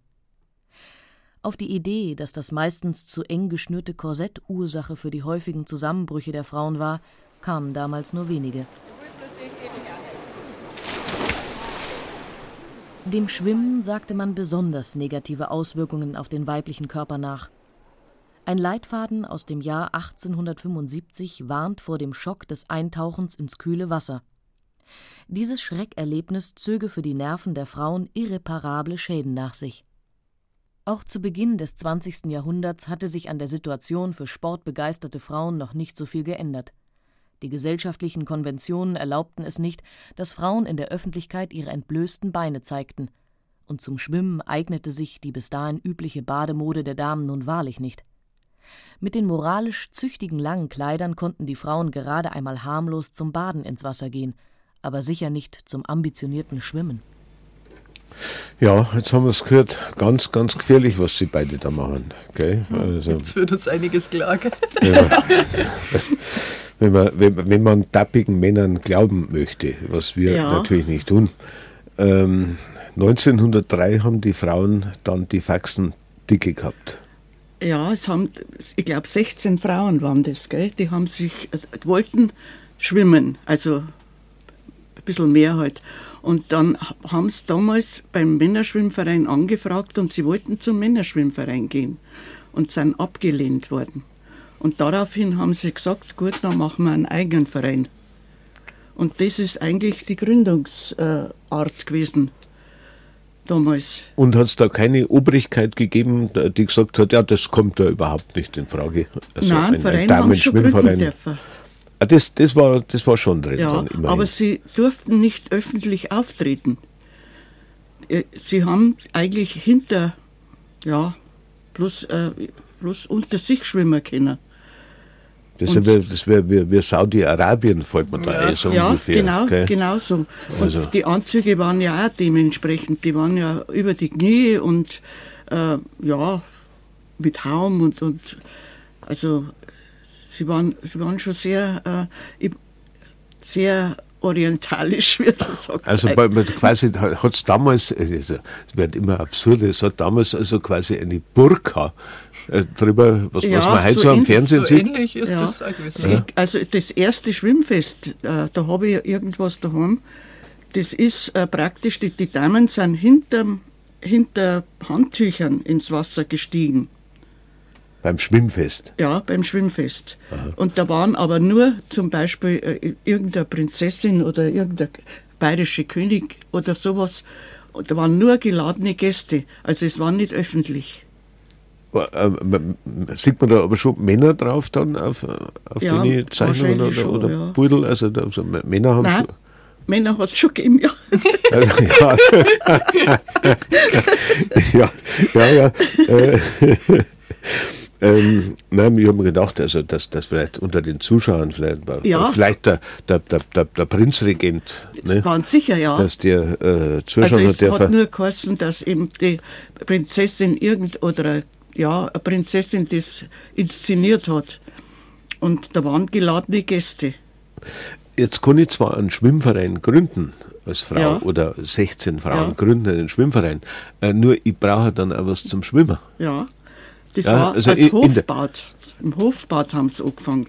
Auf die Idee, dass das meistens zu eng geschnürte Korsett Ursache für die häufigen Zusammenbrüche der Frauen war, kamen damals nur wenige. Dem Schwimmen sagte man besonders negative Auswirkungen auf den weiblichen Körper nach. Ein Leitfaden aus dem Jahr 1875 warnt vor dem Schock des Eintauchens ins kühle Wasser. Dieses Schreckerlebnis zöge für die Nerven der Frauen irreparable Schäden nach sich. Auch zu Beginn des 20. Jahrhunderts hatte sich an der Situation für sportbegeisterte Frauen noch nicht so viel geändert. Die gesellschaftlichen Konventionen erlaubten es nicht, dass Frauen in der Öffentlichkeit ihre entblößten Beine zeigten, und zum Schwimmen eignete sich die bis dahin übliche Bademode der Damen nun wahrlich nicht. Mit den moralisch züchtigen langen Kleidern konnten die Frauen gerade einmal harmlos zum Baden ins Wasser gehen, aber sicher nicht zum ambitionierten Schwimmen. Ja, jetzt haben wir es gehört, ganz, ganz gefährlich, was sie beide da machen. Gell? Also, Jetzt wird uns einiges klar. gell? ja. wenn, man, wenn, wenn man tappigen Männern glauben möchte, was wir Ja. natürlich nicht tun. Ähm, 1903 haben die Frauen dann die Faxen dicke gehabt. Ja, es haben, ich glaube, 16 Frauen waren das, gell? Die haben sich, äh, wollten schwimmen, also ein bisschen mehr halt. Und dann haben sie damals beim Männerschwimmverein angefragt und sie wollten zum Männerschwimmverein gehen und sind abgelehnt worden. Und daraufhin haben sie gesagt, gut, dann machen wir einen eigenen Verein. Und das ist eigentlich die Gründungsart gewesen damals. Und hat es da keine Obrigkeit gegeben, die gesagt hat, ja, das kommt da überhaupt nicht in Frage. Also Nein, einen Verein haben sie schon gründen dürfen. Ah, das, das, war, das war schon drin. Ja, aber sie durften nicht öffentlich auftreten. Äh, Sie haben eigentlich hinter, ja, bloß, äh, bloß unter sich schwimmen können. das wäre das wär, wär Saudi-Arabien, fällt mir da Ja. ein, so ja, ungefähr. genau, gell? genau so. Und Also- die Anzüge waren ja auch dementsprechend, die waren ja über die Knie und äh, ja, mit Haum und, und also sie waren, sie waren schon sehr, äh, sehr orientalisch, wie man sagt. Also bei, quasi hat es damals, also, es wird immer absurd, es hat damals also quasi eine Burka äh, drüber, was, Ja, was man heute so so am Fernsehen So sieht? ähnlich ist Ja. das auch gewesen. Sie, also das erste Schwimmfest, äh, da habe ich irgendwas daheim. Das ist äh, praktisch, die, die Damen sind hinter, hinter Handtüchern ins Wasser gestiegen. Beim Schwimmfest. Ja, beim Schwimmfest. Und da waren aber nur zum Beispiel äh, irgendeine Prinzessin oder irgendein bayerische König oder sowas. Und da waren nur geladene Gäste. Also es war nicht öffentlich. Äh, ähm, Sieht man da aber schon Männer drauf dann auf, auf Ja, die Zeichnungen oder, schon, oder ja. Pudel? Also, also Männer haben Nein, schon. Männer hat es schon gegeben, ja. Also, ja. ja, ja, ja. Äh, ähm, nein, ich habe mir gedacht, also, dass, dass vielleicht unter den Zuschauern vielleicht, Ja. vielleicht der, der, der, der, Prinzregent, Das ne, waren sicher, ja. dass der äh, Also zuschauen es hat, hat nur geheißen, dass eben die Prinzessin irgend oder ja, eine Prinzessin das inszeniert hat. Und da waren geladene Gäste. Jetzt kann ich zwar einen Schwimmverein gründen als Frau Ja. oder 16 Frauen Ja. gründen einen Schwimmverein, äh, nur ich brauche dann auch was zum Schwimmen. Ja. Das Ja, war also als Hofbad. Im Hofbad haben sie angefangen.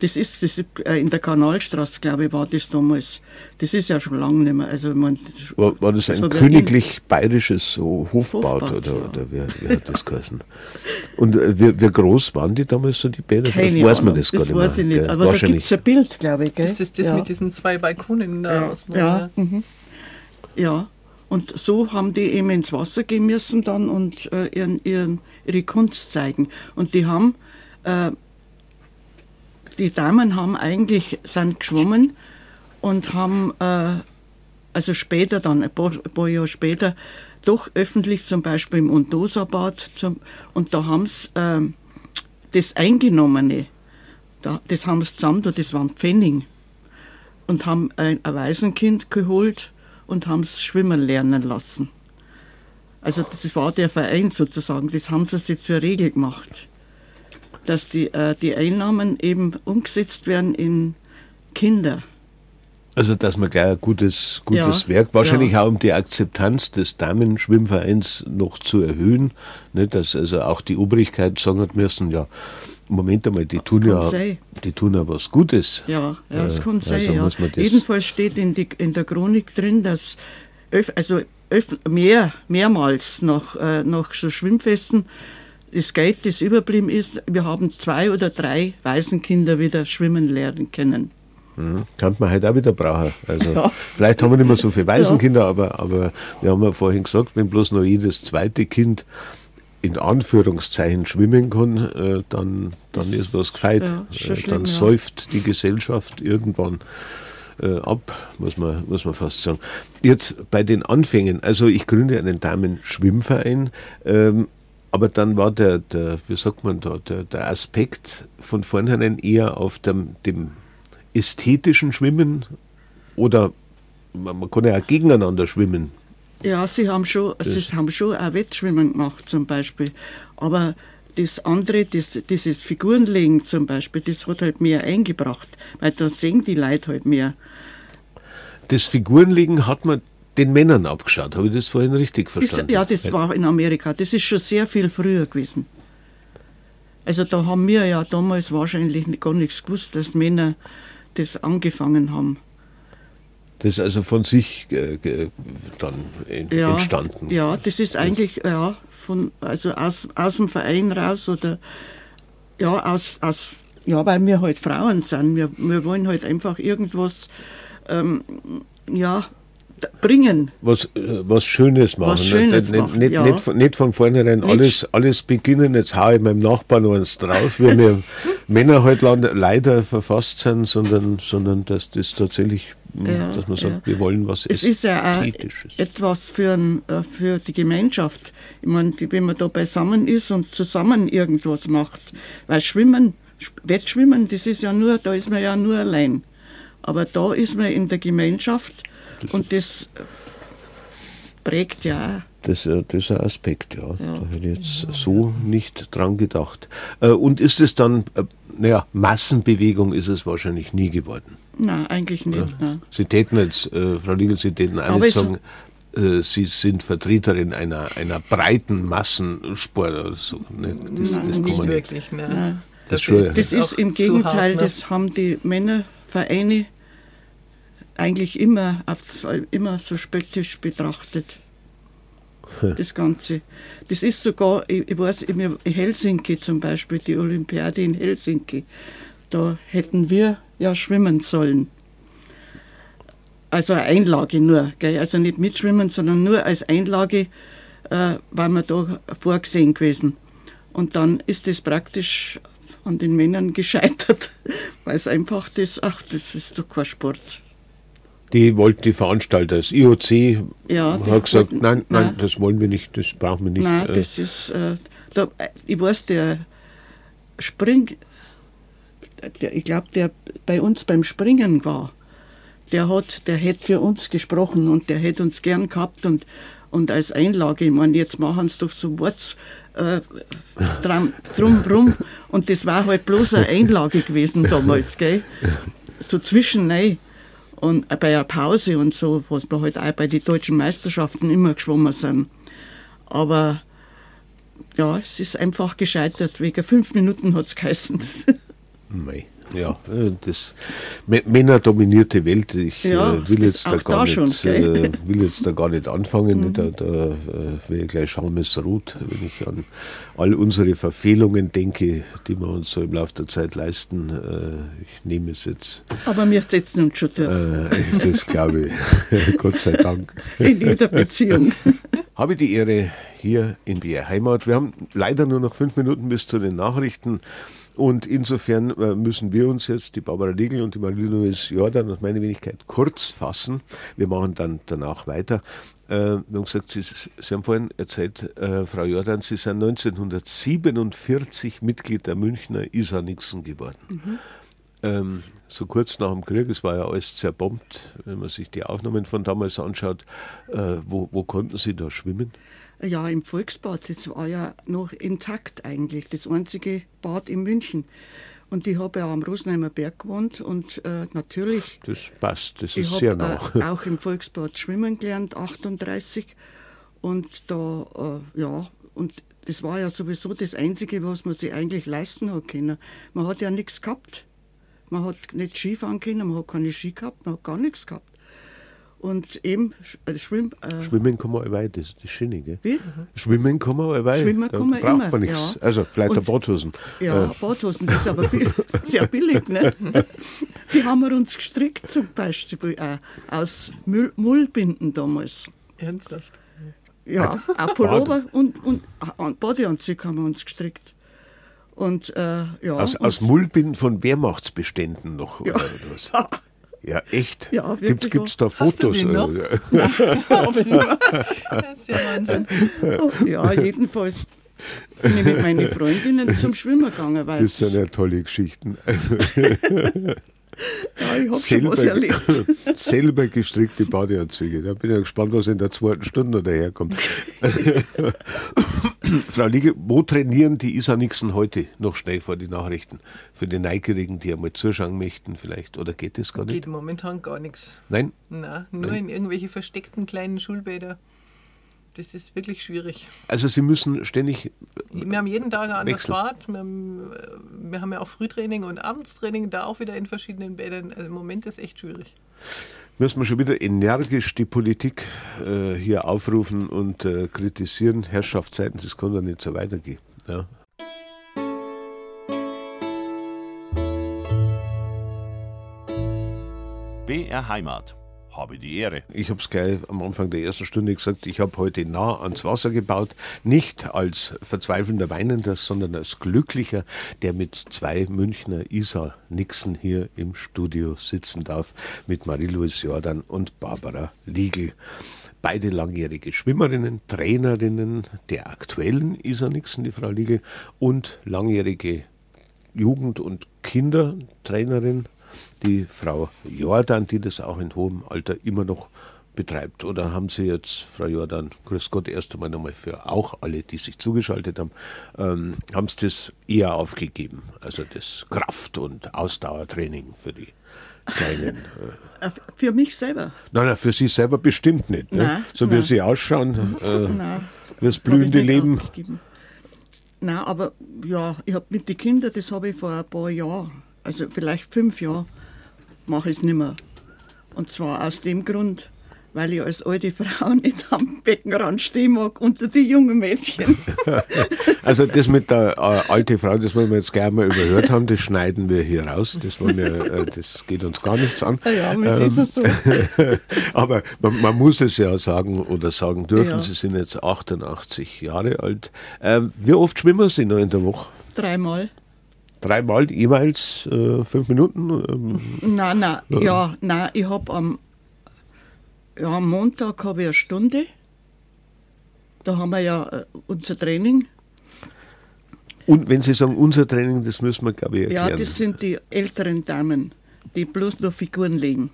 Das ist, das ist äh, in der Kanalstraße, glaube ich, war das damals. Das ist ja schon lange nicht mehr. Also, mein, War, war das ein so Berlin. königlich bayerisches so Hofbad, Hofbad, oder, ja. oder wie, wie hat das geheißen? Und äh, wie, wie groß waren die damals so die Bäder? Keine weiß man Ahnung, das gar nicht weiß ich nicht. gell? Aber da Wahrscheinlich. gibt es ein Bild, glaube ich. Gell? Das ist das ja. mit diesen zwei Balkonen da Ja, außen. ja, mhm. ja. Und so haben die eben ins Wasser gehen müssen dann und äh, ihren, ihren, ihre Kunst zeigen. Und die haben, äh, die Damen haben eigentlich, sind geschwommen und haben, äh, also später dann, ein paar, ein paar Jahre später, doch öffentlich zum Beispiel im Undosa-Bad und da haben sie äh, das Eingenommene, da, das haben sie zusammen, da, das waren Pfennig und haben ein Waisenkind geholt und haben es schwimmen lernen lassen. Also das war der Verein sozusagen, das haben sie sich zur Regel gemacht, dass die, äh, die Einnahmen eben umgesetzt werden in Kinder. Also, dass man gleich ein gutes, gutes Ja, Werk, wahrscheinlich ja. auch um die Akzeptanz des Damenschwimmvereins noch zu erhöhen, ne, dass also auch die Obrigkeit sagen hat müssen, ja, Moment einmal, die tun Kann ja, sein. die tun ja was Gutes. Ja, ja das Äh, kann sein. also ja. man das- Jedenfalls steht in, die, in der Chronik drin, dass öf, also öf, mehr, mehrmals nach, äh, nach so Schwimmfesten das Geld, das überblieben ist, wir haben zwei oder drei Waisenkinder wieder schwimmen lernen können. Mhm. Kann man halt auch wieder brauchen. Also Ja. vielleicht haben wir nicht mehr so viele Waisenkinder, aber, aber wir haben ja vorhin gesagt, wenn bloß noch jedes zweite Kind in Anführungszeichen schwimmen kann, äh, dann, dann ist was gefeit. Ja, äh, schlimm, dann ja. säuft die Gesellschaft irgendwann äh, ab, muss man, muss man fast sagen. Jetzt bei den Anfängen, also ich gründe einen Damen-Schwimmverein, ähm, aber dann war der, der, wie sagt man da, der, der Aspekt von vornherein eher auf dem, dem ästhetischen Schwimmen oder man, man kann ja auch gegeneinander schwimmen. Ja, sie haben schon, sie haben schon auch Wettschwimmen gemacht zum Beispiel. Aber das andere, das, dieses Figurenlegen zum Beispiel, das hat halt mehr eingebracht, weil da sehen die Leute halt mehr. Das Figurenlegen hat man den Männern abgeschaut. Habe ich das vorhin richtig Das, verstanden? ja, das war in Amerika. Das ist schon sehr viel früher gewesen. Also da haben wir ja damals wahrscheinlich gar nichts gewusst, dass Männer das angefangen haben. Das ist also von sich äh, dann en- Ja, entstanden. Ja, das ist eigentlich ja, von, also aus, aus dem Verein raus oder ja, aus, aus, ja, weil wir halt Frauen sind. Wir, wir wollen halt einfach irgendwas ähm, ja, bringen. Was, äh, was Schönes machen. Was ne? Schönes nicht, machen, nicht, ja. nicht, von, nicht von vornherein Nicht- alles, alles beginnen, jetzt haue ich meinem Nachbarn eins drauf, wie wir Männer halt leider verfasst sind, sondern, sondern dass das tatsächlich, Ja, dass man sagt, ja. wir wollen was Es ist ja auch Ästhetisches. etwas für, ein, äh, für die Gemeinschaft. Ich meine, wenn man da beisammen ist und zusammen irgendwas macht. Weil Schwimmen, Sch- Wettschwimmen, das ist ja nur, da ist man ja nur allein. Aber da ist man in der Gemeinschaft und das äh, prägt ja auch. Das, äh, das ist ein Aspekt, ja. Da hätte ich jetzt so nicht dran gedacht. Und ist es dann, naja, Massenbewegung ist es wahrscheinlich nie geworden. Nein, eigentlich nicht. Nein. Sie täten jetzt, äh, Frau Liegel, Sie täten nicht es- sagen, äh, Sie sind Vertreterin einer, einer breiten Massensport oder so. Ne? Das, das nicht wirklich, ne? Nein. Das, das, ist, das ist im Gegenteil, hart, ne? das haben die Männervereine eigentlich immer, immer so spöttisch betrachtet. Das Ganze. Das ist sogar, ich, ich weiß, in Helsinki zum Beispiel, die Olympiade in Helsinki, da hätten wir ja schwimmen sollen. Also eine Einlage nur, gell? also nicht mitschwimmen, sondern nur als Einlage äh, waren wir da vorgesehen gewesen. Und dann ist das praktisch an den Männern gescheitert, weil es einfach das, ach, das ist doch kein Sport. Die wollten die Veranstalter, das IOC ja, hat gesagt, wollten, nein, nein, nein, das wollen wir nicht, das brauchen wir nicht. Nein, äh. das ist, äh, da, ich weiß, der Spring, ich glaube, der bei uns beim Springen war, der hat, der hätte für uns gesprochen und der hätte uns gern gehabt und, und als Einlage, ich meine, jetzt machen sie doch so Worts, äh, drum, rum und das war halt bloß eine Einlage gewesen damals, gell? So zwischendurch und bei einer Pause und so, was wir halt auch bei den deutschen Meisterschaften immer geschwommen sind. Aber ja, es ist einfach gescheitert. Wegen fünf Minuten hat es geheißen. Mei. Ja, äh, das männerdominierte Welt. Ich ja, äh, will, jetzt da gar da nicht, äh, will jetzt da gar nicht anfangen. Mhm. Da, da äh, wäre gleich Schamesrot, wenn ich an all unsere Verfehlungen denke, die wir uns so im Laufe der Zeit leisten. Äh, ich nehme es jetzt. Aber wir setzen uns schon durch. Äh, das glaube ich. Gott sei Dank. In jeder Beziehung. Habe die Ehre hier in BR Heimat. Wir haben leider nur noch fünf Minuten bis zu den Nachrichten. Und insofern äh, müssen wir uns jetzt, die Barbara Liegel und die Marie-Louise Jordan und meine Wenigkeit, kurz fassen. Wir machen dann danach weiter. Äh, wir haben gesagt, Sie, Sie haben vorhin erzählt, äh, Frau Jordan, Sie sind 1947 Mitglied der Münchner Isa Nixon geworden. Mhm. Ähm, so kurz nach dem Krieg, es war ja alles zerbombt, wenn man sich die Aufnahmen von damals anschaut. Äh, wo, wo konnten Sie da schwimmen? Ja, im Volksbad, das war ja noch intakt eigentlich, das einzige Bad in München. Und ich habe ja am Rosenheimer Berg gewohnt und äh, natürlich. Das passt, das ist sehr nah. Äh, auch im Volksbad schwimmen gelernt, 38. Und da, äh, ja, und das war ja sowieso das Einzige, was man sich eigentlich leisten hat können. Man hat ja nichts gehabt. Man hat nicht Skifahren können, man hat keine Ski gehabt, man hat gar nichts gehabt. Und eben äh, Schwimm, äh Schwimmen kann man allweil, das ist das Schöne, gell? Wie? Schwimmen kann man allweil. Schwimmen kann man braucht immer. man nichts. Ja. Also vielleicht eine Badhosen. Ja, äh. Badhosen, das ist aber sehr billig, ne? Die haben wir uns gestrickt zum Beispiel äh, aus Müll, Mullbinden damals. Ernsthaft? Ja, auch Pullover und, und äh, Badeanzug haben wir uns gestrickt. Und, äh, ja, aus, und aus Mullbinden von Wehrmachtsbeständen noch? Ja. Oder was? Ja, echt? Ja, Gibt es da Fotos? Nein, glaube ich nicht. Das ist ja Wahnsinn. Oh, ja, jedenfalls bin ich mit meinen Freundinnen zum Schwimmen gegangen. Weil das sind ja tolle Geschichten. Also ja, ich habe schon was erlebt. selber gestrickte Badeanzüge. Da bin ich gespannt, was in der zweiten Stunde daherkommt. Frau Liege, wo trainieren die Isa Nixon heute noch schnell vor die Nachrichten? Für die Neugerigen, die einmal zuschauen möchten vielleicht? Oder geht das gar nicht? Geht momentan gar nichts. Nein? Nein, nur Nein. in irgendwelche versteckten kleinen Schulbäder. Das ist wirklich schwierig. Also Sie müssen ständig. Wir haben jeden Tag eine andere Fahrt. Wir haben, wir haben ja auch Frühtraining und Abendstraining, da auch wieder in verschiedenen Bädern. Also Im Moment ist es echt schwierig. Müssen wir schon wieder energisch die Politik äh, hier aufrufen und äh, kritisieren. Herrschaftszeiten, das kann doch nicht so weitergehen. Ja. BR Heimat habe die Ehre. Ich habe es gleich am Anfang der ersten Stunde gesagt, ich habe heute nah ans Wasser gebaut, nicht als verzweifelnder Weinender, sondern als Glücklicher, der mit zwei Münchner Isa Nixon hier im Studio sitzen darf, mit Marie-Louise Jordan und Barbara Liegel. Beide langjährige Schwimmerinnen, Trainerinnen der aktuellen Isa Nixon, die Frau Liegel, und langjährige Jugend- und Kindertrainerin die Frau Jordan, die das auch in hohem Alter immer noch betreibt? Oder haben Sie jetzt, Frau Jordan, grüß Gott, erst einmal nochmal für auch alle, die sich zugeschaltet haben, ähm, haben Sie das eher aufgegeben? Also das Kraft- und Ausdauertraining für die kleinen? Äh, für mich selber? Nein, nein, für Sie selber bestimmt nicht. Ne? Nein, so wie nein. Sie ausschauen, äh, Nein. das blühende Leben. aufgegeben. Nein, aber ja, ich habe mit den Kindern, das habe ich vor ein paar Jahren, also vielleicht fünf Jahren, mache ich es nicht mehr. Und zwar aus dem Grund, weil ich als alte Frau nicht am Beckenrand stehen mag unter die jungen Mädchen. Also das mit der äh, alte Frau, das wollen wir jetzt gleich mal überhört haben, das schneiden wir hier raus. Das, wir, äh, das geht uns gar nichts an. Ja, aber es ist so. Aber man, man muss es ja sagen oder sagen dürfen, Ja. Sie sind jetzt 88 Jahre alt. Ähm, wie oft schwimmen Sie noch in der Woche? Dreimal. Dreimal jeweils äh, fünf Minuten? Ähm, Nein, nein, ja, nein, ich habe am, ja, am Montag habe ich eine Stunde. Da haben wir ja äh, unser Training. und wenn Sie sagen, unser Training, das müssen wir, glaube ich, erklären. Ja, das sind die älteren Damen, die bloß nur Figuren legen.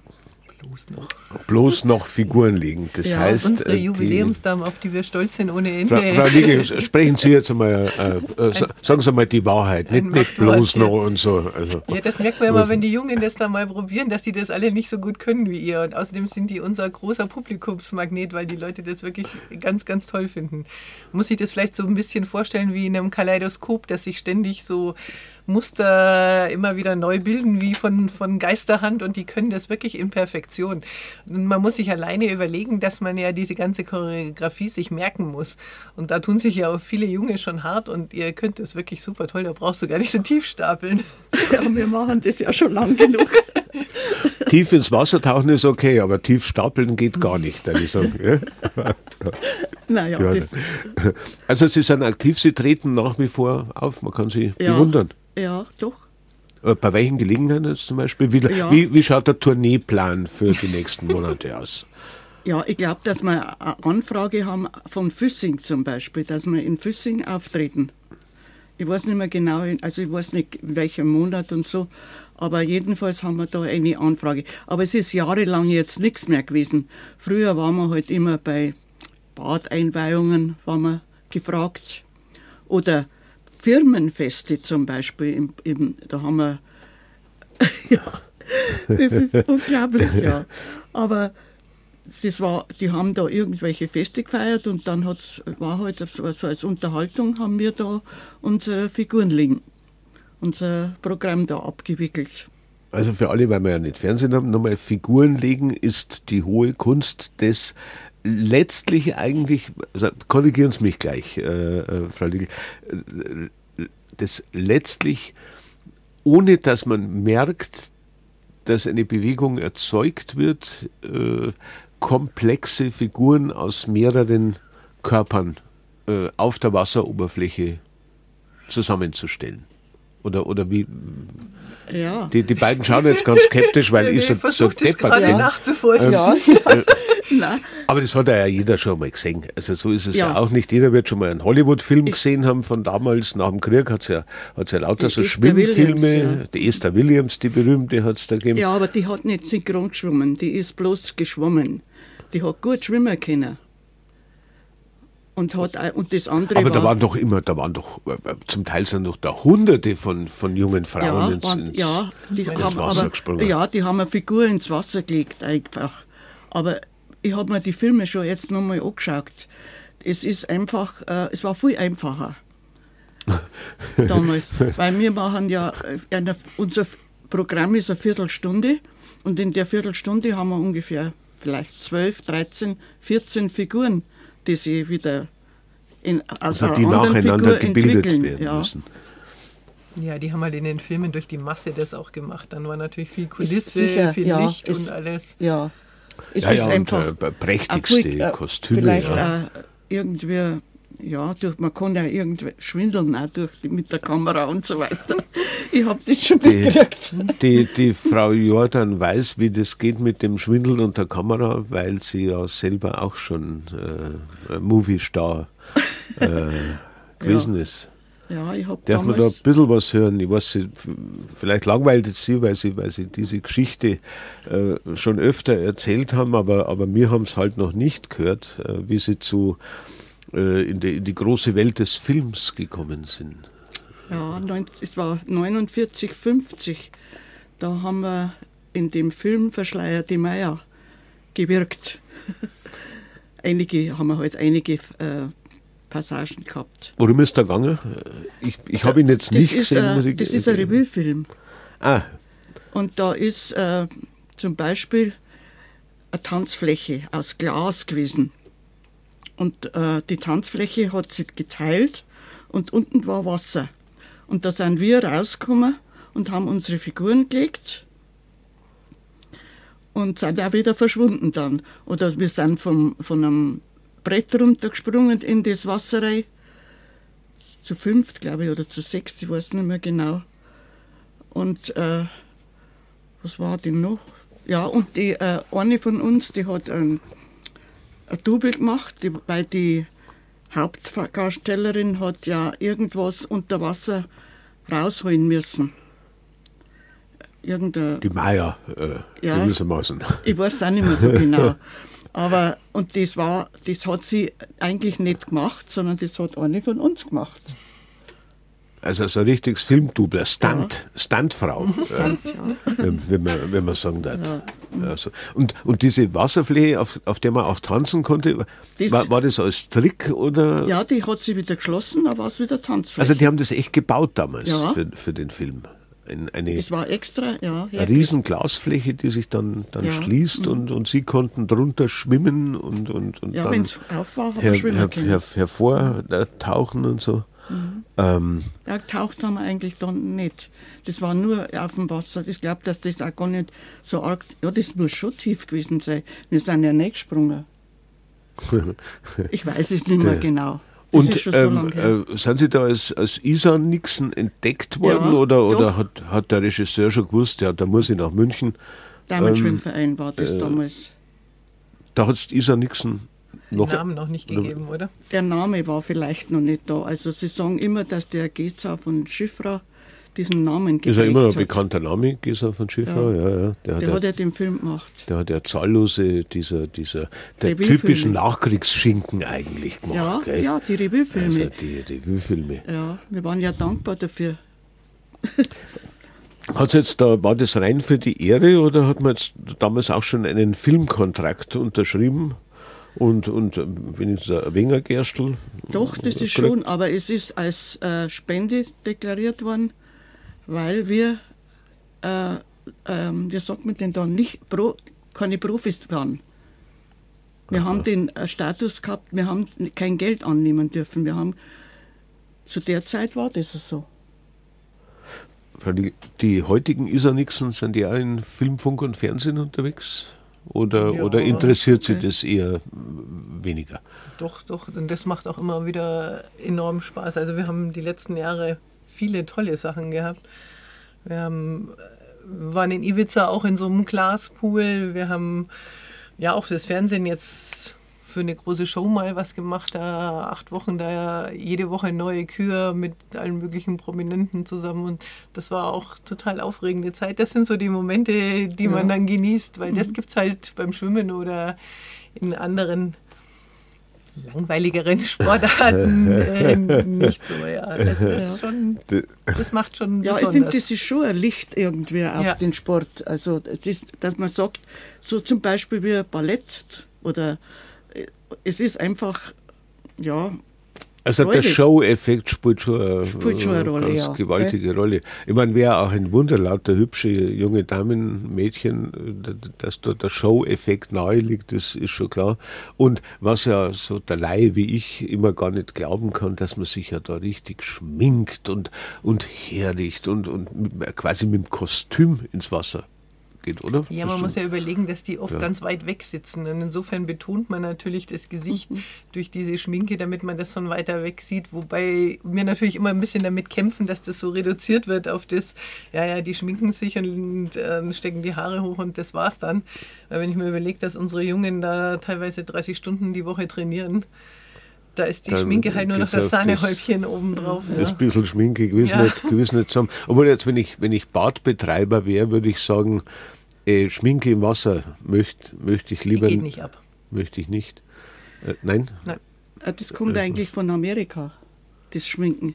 Bloß noch. Bloß noch Figuren legen. Das Ja, heißt, Unsere äh, die, Jubiläumsdamen, auf die wir stolz sind ohne Ende. Frau, Frau Liege, sprechen Sie jetzt einmal, äh, äh, sa- sagen Sie mal die Wahrheit, nicht, nicht bloß noch und so. Also, Ja, das merkt man immer, wenn die Jungen das da mal probieren, dass sie das alle nicht so gut können wie ihr. Und außerdem sind die unser großer Publikumsmagnet, weil die Leute das wirklich ganz, ganz toll finden. Muss ich das vielleicht so ein bisschen vorstellen wie in einem Kaleidoskop, dass sich ständig so Muster immer wieder neu bilden, wie von, von Geisterhand und die können das wirklich in Perfektion. Und man muss sich alleine überlegen, dass man ja diese ganze Choreografie sich merken muss. Und da tun sich ja auch viele Junge schon hart und ihr könnt das wirklich super toll, da brauchst du gar nicht so tief stapeln. Ja, wir machen das ja schon lang genug. tief ins Wasser tauchen ist okay, aber tief stapeln geht gar nicht, würde ich sagen. Naja, Ja, Also Sie sind aktiv, Sie treten nach wie vor auf, man kann Sie ja, bewundern. Ja, doch. Äh, Bei welchen Gelegenheiten jetzt zum Beispiel? Wie, Ja. wie, wie schaut der Tourneeplan für die nächsten Monate aus? Ja, ich glaube, dass wir eine Anfrage haben von Füssing zum Beispiel, dass wir in Füssing auftreten. Ich weiß nicht mehr genau, also ich weiß nicht, in welchem Monat und so, aber jedenfalls haben wir da eine Anfrage. Aber es ist jahrelang jetzt nichts mehr gewesen. Früher waren wir halt immer bei Badeinweihungen waren wir gefragt. Oder Firmenfeste zum Beispiel, im, im, da haben wir ja, das ist unglaublich, ja. Aber das war, die haben da irgendwelche Feste gefeiert und dann hat's, war halt so als Unterhaltung haben wir da unsere Figuren liegen, unser Programm da abgewickelt. Also für alle, weil wir ja nicht Fernsehen haben, nochmal Figuren legen ist die hohe Kunst des letztlich eigentlich, also korrigieren Sie mich gleich, äh, äh, Frau Liegel, äh, das letztlich, ohne dass man merkt, dass eine Bewegung erzeugt wird, äh, komplexe Figuren aus mehreren Körpern äh, auf der Wasseroberfläche zusammenzustellen. Oder, oder wie, Ja, die, die beiden schauen jetzt ganz skeptisch, weil ich so, so deppert gerade bin. nachzufolgen. ja. Nein, Aber das hat ja jeder schon mal gesehen. Also so ist es ja, Ja. auch nicht. Jeder wird schon mal einen Hollywood-Film gesehen haben von damals, nach dem Krieg hat es ja, hat's ja lauter Die so Esther Schwimmfilme. Williams, ja. Die Esther Williams, die berühmte, hat es da gegeben. ja, aber die hat nicht synchron geschwommen, die ist bloß geschwommen. Die hat gut schwimmen können. Und, hat, auch- und das andere Aber war... da waren doch immer, da waren doch, zum Teil sind doch da hunderte von, von jungen Frauen ja, ins, waren, ins, ja, die ins haben Wasser aber, gesprungen. ja, die haben eine Figur ins Wasser gelegt einfach. Aber ich habe mir die Filme schon jetzt nochmal angeschaut. Es ist einfach, äh, es war viel einfacher damals, weil wir machen ja, äh, eine, unser Programm ist eine Viertelstunde und in der Viertelstunde haben wir ungefähr vielleicht 12, 13, 14 Figuren, die sie wieder in, aus also einer die anderen nacheinander Figur gebildet entwickeln. werden ja. müssen. Ja, die haben halt in den Filmen durch die Masse das auch gemacht. Dann war natürlich viel Kulisse, sicher, viel ja, Licht ist- und alles. Ja, es Ja, ist ja, und, einfach äh, prächtigste ein äh, Kostüme, Vielleicht ja. auch irgendwie, ja, durch, man kann ja irgendwie schwindeln auch durch, mit der Kamera und so weiter. Ich habe das schon Die, mitgekriegt. die, die Frau Jordan weiß, wie das geht mit dem Schwindeln und der Kamera, weil sie ja selber auch schon äh, Movie-Star äh, gewesen ist. Ja, ich habe Darf man da ein bisschen was hören? Ich weiß, vielleicht langweilt es Sie, weil Sie, weil Sie diese Geschichte äh, schon öfter erzählt haben, aber, aber wir haben es halt noch nicht gehört, äh, wie Sie zu, äh, in, die, in die große Welt des Films gekommen sind. ja, es war 49, 50, da haben wir in dem Film Verschleierte Meier gewirkt. einige haben wir halt einige Passagen gehabt. Worum ist da gegangen? Ich, ich habe ihn jetzt Das nicht gesehen. äh, muss ich- das ist ein Revuefilm. Ah, Und da ist äh, zum Beispiel eine Tanzfläche aus Glas gewesen. Und äh, die Tanzfläche hat sich geteilt und unten war Wasser. Und da sind wir rausgekommen und haben unsere Figuren gelegt und sind auch wieder verschwunden dann. Oder wir sind vom, von einem Brett runtergesprungen in das Wasser rein. Zu fünft, glaube ich, oder zu sechst, ich weiß nicht mehr genau. Und äh, was war denn noch? Ja, und die äh, eine von uns, die hat ein, ein Double gemacht, die, weil die Hauptdarstellerin hat ja irgendwas unter Wasser rausholen müssen. Irgendein, die Meier, äh, Ja. gewissermaßen. ich weiß auch nicht mehr so genau. Aber, und das war, das hat sie eigentlich nicht gemacht, sondern das hat eine von uns gemacht. Also so ein richtiges Filmdubler, Stunt, Stuntfrau, äh, Stand, ja. wenn, man, wenn man sagen darf. Also, und, und diese Wasserfläche, auf, auf der man auch tanzen konnte, Das- war, war das als Trick oder? ja, die hat sie wieder geschlossen, war es wieder Tanzfläche. Also die haben das echt gebaut damals Ja. für, für den Film. Ein, eine das war extra, ja. riesen Glasfläche, die sich dann, dann Ja. Mhm. schließt und, und sie konnten drunter schwimmen und, und, und Ja, dann war, her, her, her, hervortauchen und so. Mhm. Ähm, Ja, getaucht haben wir eigentlich dann nicht. Das war nur auf dem Wasser. Ich glaube, dass das auch gar nicht so arg. Ja, das muss schon tief gewesen sein. Wir sind ja nicht gesprungen. Ich weiß es nicht mehr genau. Und schon so ähm, äh, sind Sie da als, als Isa Nixon entdeckt worden Ja, oder, oder doch. hat, hat der Regisseur schon gewusst, ja, da muss ich nach München? Diamond ähm, Schwimmverein war das damals. Da hat es Isa Nixon noch. Namen noch nicht gegeben, oder? Der Name war vielleicht noch nicht da. Also sie sagen immer, dass der Geza von Schiffra diesen Namen Ist ja immer noch ein hat. bekannter Name, Gesa von Schiffer. Ja. Ja, Der, hat Der ja, hat ja den Film gemacht. der hat ja zahllose, dieser, dieser, der Revuefilme. typischen Nachkriegsschinken eigentlich Ja, gemacht. gell? ja, die Revuefilme. Also die Revue-Filme. ja, wir waren ja dankbar dafür. Hat's jetzt da, war das rein für die Ehre oder hat man jetzt damals auch schon einen Filmkontrakt unterschrieben? Und, und ähm, wenigstens ein wenger Gerstel? Doch, das ist gekriegt? schon, aber es ist als äh, Spende deklariert worden, weil wir, äh, ähm, wie sagt man denn da, nicht Pro, keine Profis waren. Wir haben den äh, Status gehabt, wir haben kein Geld annehmen dürfen. Wir haben, zu der Zeit war das so. Die, die heutigen Isa Nixon, sind die auch in Film, Funk und Fernsehen unterwegs? Oder, Ja, oder interessiert sie das eher weniger? Doch, doch. Und das macht auch immer wieder enorm Spaß. Also wir haben die letzten Jahre viele tolle Sachen gehabt. Wir haben, äh, waren in Ibiza auch in so einem Glaspool. Wir haben ja auch fürs Fernsehen jetzt für eine große Show mal was gemacht. Da acht Wochen, da jede Woche neue Kür mit allen möglichen Prominenten zusammen. Und das war auch total aufregende Zeit. Das sind so die Momente, die man dann genießt, weil das gibt es halt beim Schwimmen oder in anderen langweiligeren Sportarten äh, nicht so. Ja, das, ist schon, das macht schon Ja, ich besonders. finde, das ist schon ein Licht irgendwie auf Ja. den Sport. Also, es ist, dass man sagt, so zum Beispiel wie Ballett oder äh, es ist einfach, ja, Also der Freude. Show-Effekt spielt schon eine, Spielt schon eine Rolle, ganz ja. gewaltige Rolle. Ich meine, wäre auch ein Wunder, lauter hübsche junge Damen, Mädchen, äh, dass da der Show-Effekt nahe liegt, das ist schon klar. Und was ja so der Laie wie ich immer gar nicht glauben kann, dass man sich ja da richtig schminkt und, und herricht und, und quasi mit dem Kostüm ins Wasser geht, oder? Ja, man muss ja überlegen, dass die oft Ja. ganz weit weg sitzen. Und insofern betont man natürlich das Gesicht Mhm. durch diese Schminke, damit man das von weiter weg sieht. Wobei wir natürlich immer ein bisschen damit kämpfen, dass das so reduziert wird auf das, ja, ja, die schminken sich und äh, stecken die Haare hoch und das war's dann. Weil wenn ich mir überlege, dass unsere Jungen da teilweise 30 Stunden die Woche trainieren, da ist die Dann Schminke halt nur noch das Sahnehäubchen obendrauf. Das Ja. bisschen Schminke gewiss, Ja. nicht, gewiss nicht zusammen. Obwohl jetzt, wenn ich, wenn ich Badbetreiber wäre, würde ich sagen, äh, Schminke im Wasser möchte möcht ich Die lieber. geht nicht ab. Möchte ich nicht. Äh, nein? Nein. Äh, Das kommt eigentlich von Amerika, das Schminken.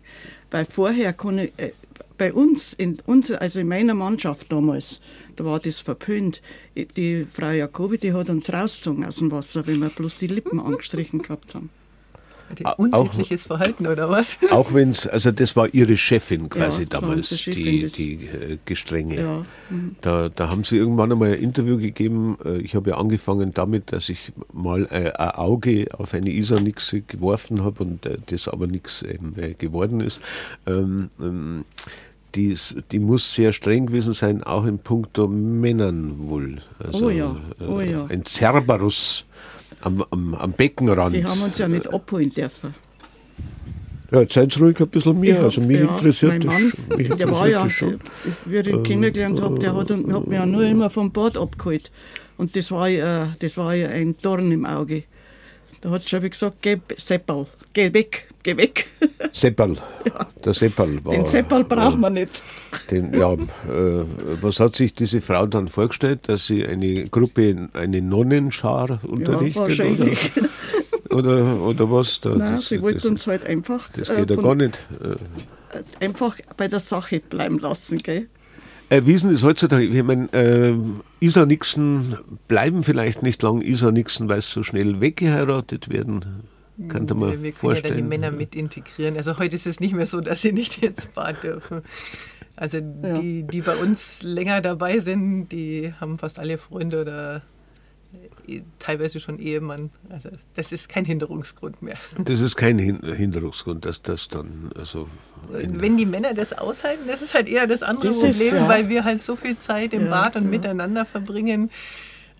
Weil vorher ich, äh, bei uns, in unser, also in meiner Mannschaft damals, da war das verpönt. Die Frau Jacobi, die hat uns rausgezogen aus dem Wasser, wenn wir bloß die Lippen angestrichen gehabt haben. Unsittliches Verhalten oder was? Auch wenn es, also das war ihre Chefin quasi ja, damals, die, die äh, gestrenge. Ja. Mhm. Da, da haben sie irgendwann einmal ein Interview gegeben. Äh, ich habe ja angefangen damit, dass ich mal äh, ein Auge auf eine Isarnixe geworfen habe und äh, das aber nichts äh, geworden ist. Ähm, ähm, die, die, muss sehr streng gewesen sein, auch in puncto Männern wohl. Also, oh ja, oh ja. Ein Cerberus am, am, am Beckenrand. Die haben uns ja nicht abholen dürfen. Ja, jetzt seid ruhig ein bisschen mehr. Hab, also mich ja, interessiert mein Mann, das, mich der war ja, schon. wie ich ihn ähm, kennengelernt habe, der hat, hat mich ja nur immer vom Bad abgeholt. Und das war, ja, das war ja ein Dorn im Auge. Da hat schon gesagt, geh Seppel, geh weg, geh weg. Seppel, ja. der Seppel war... Den Seppel braucht man nicht. Den, ja, äh, was hat sich diese Frau dann vorgestellt, dass sie eine Gruppe, eine Nonnenschar unterrichtet? Ja, wahrscheinlich. Oder, oder, oder was? Da, Nein, das, sie wollte uns halt einfach... Das geht äh, ja gar nicht. Äh, einfach bei der Sache bleiben lassen, gell? Äh, wie ist heutzutage? Ich meine, äh, Isa-Nixen bleiben vielleicht nicht lang Isa-Nixen, weil sie so schnell weggeheiratet werden. Kann man wir, wir vorstellen. ja die Männer mit integrieren. Also heute ist es nicht mehr so, dass sie nicht ins Bad dürfen. Also ja. die, die bei uns länger dabei sind, die haben fast alle Freunde oder teilweise schon Ehemann. Also das ist kein Hinderungsgrund mehr. Das ist kein Hinderungsgrund, dass das dann also wenn die Männer das aushalten, das ist halt eher das andere das Problem, ist, ja. weil wir halt so viel Zeit im ja, Bad und ja. miteinander verbringen.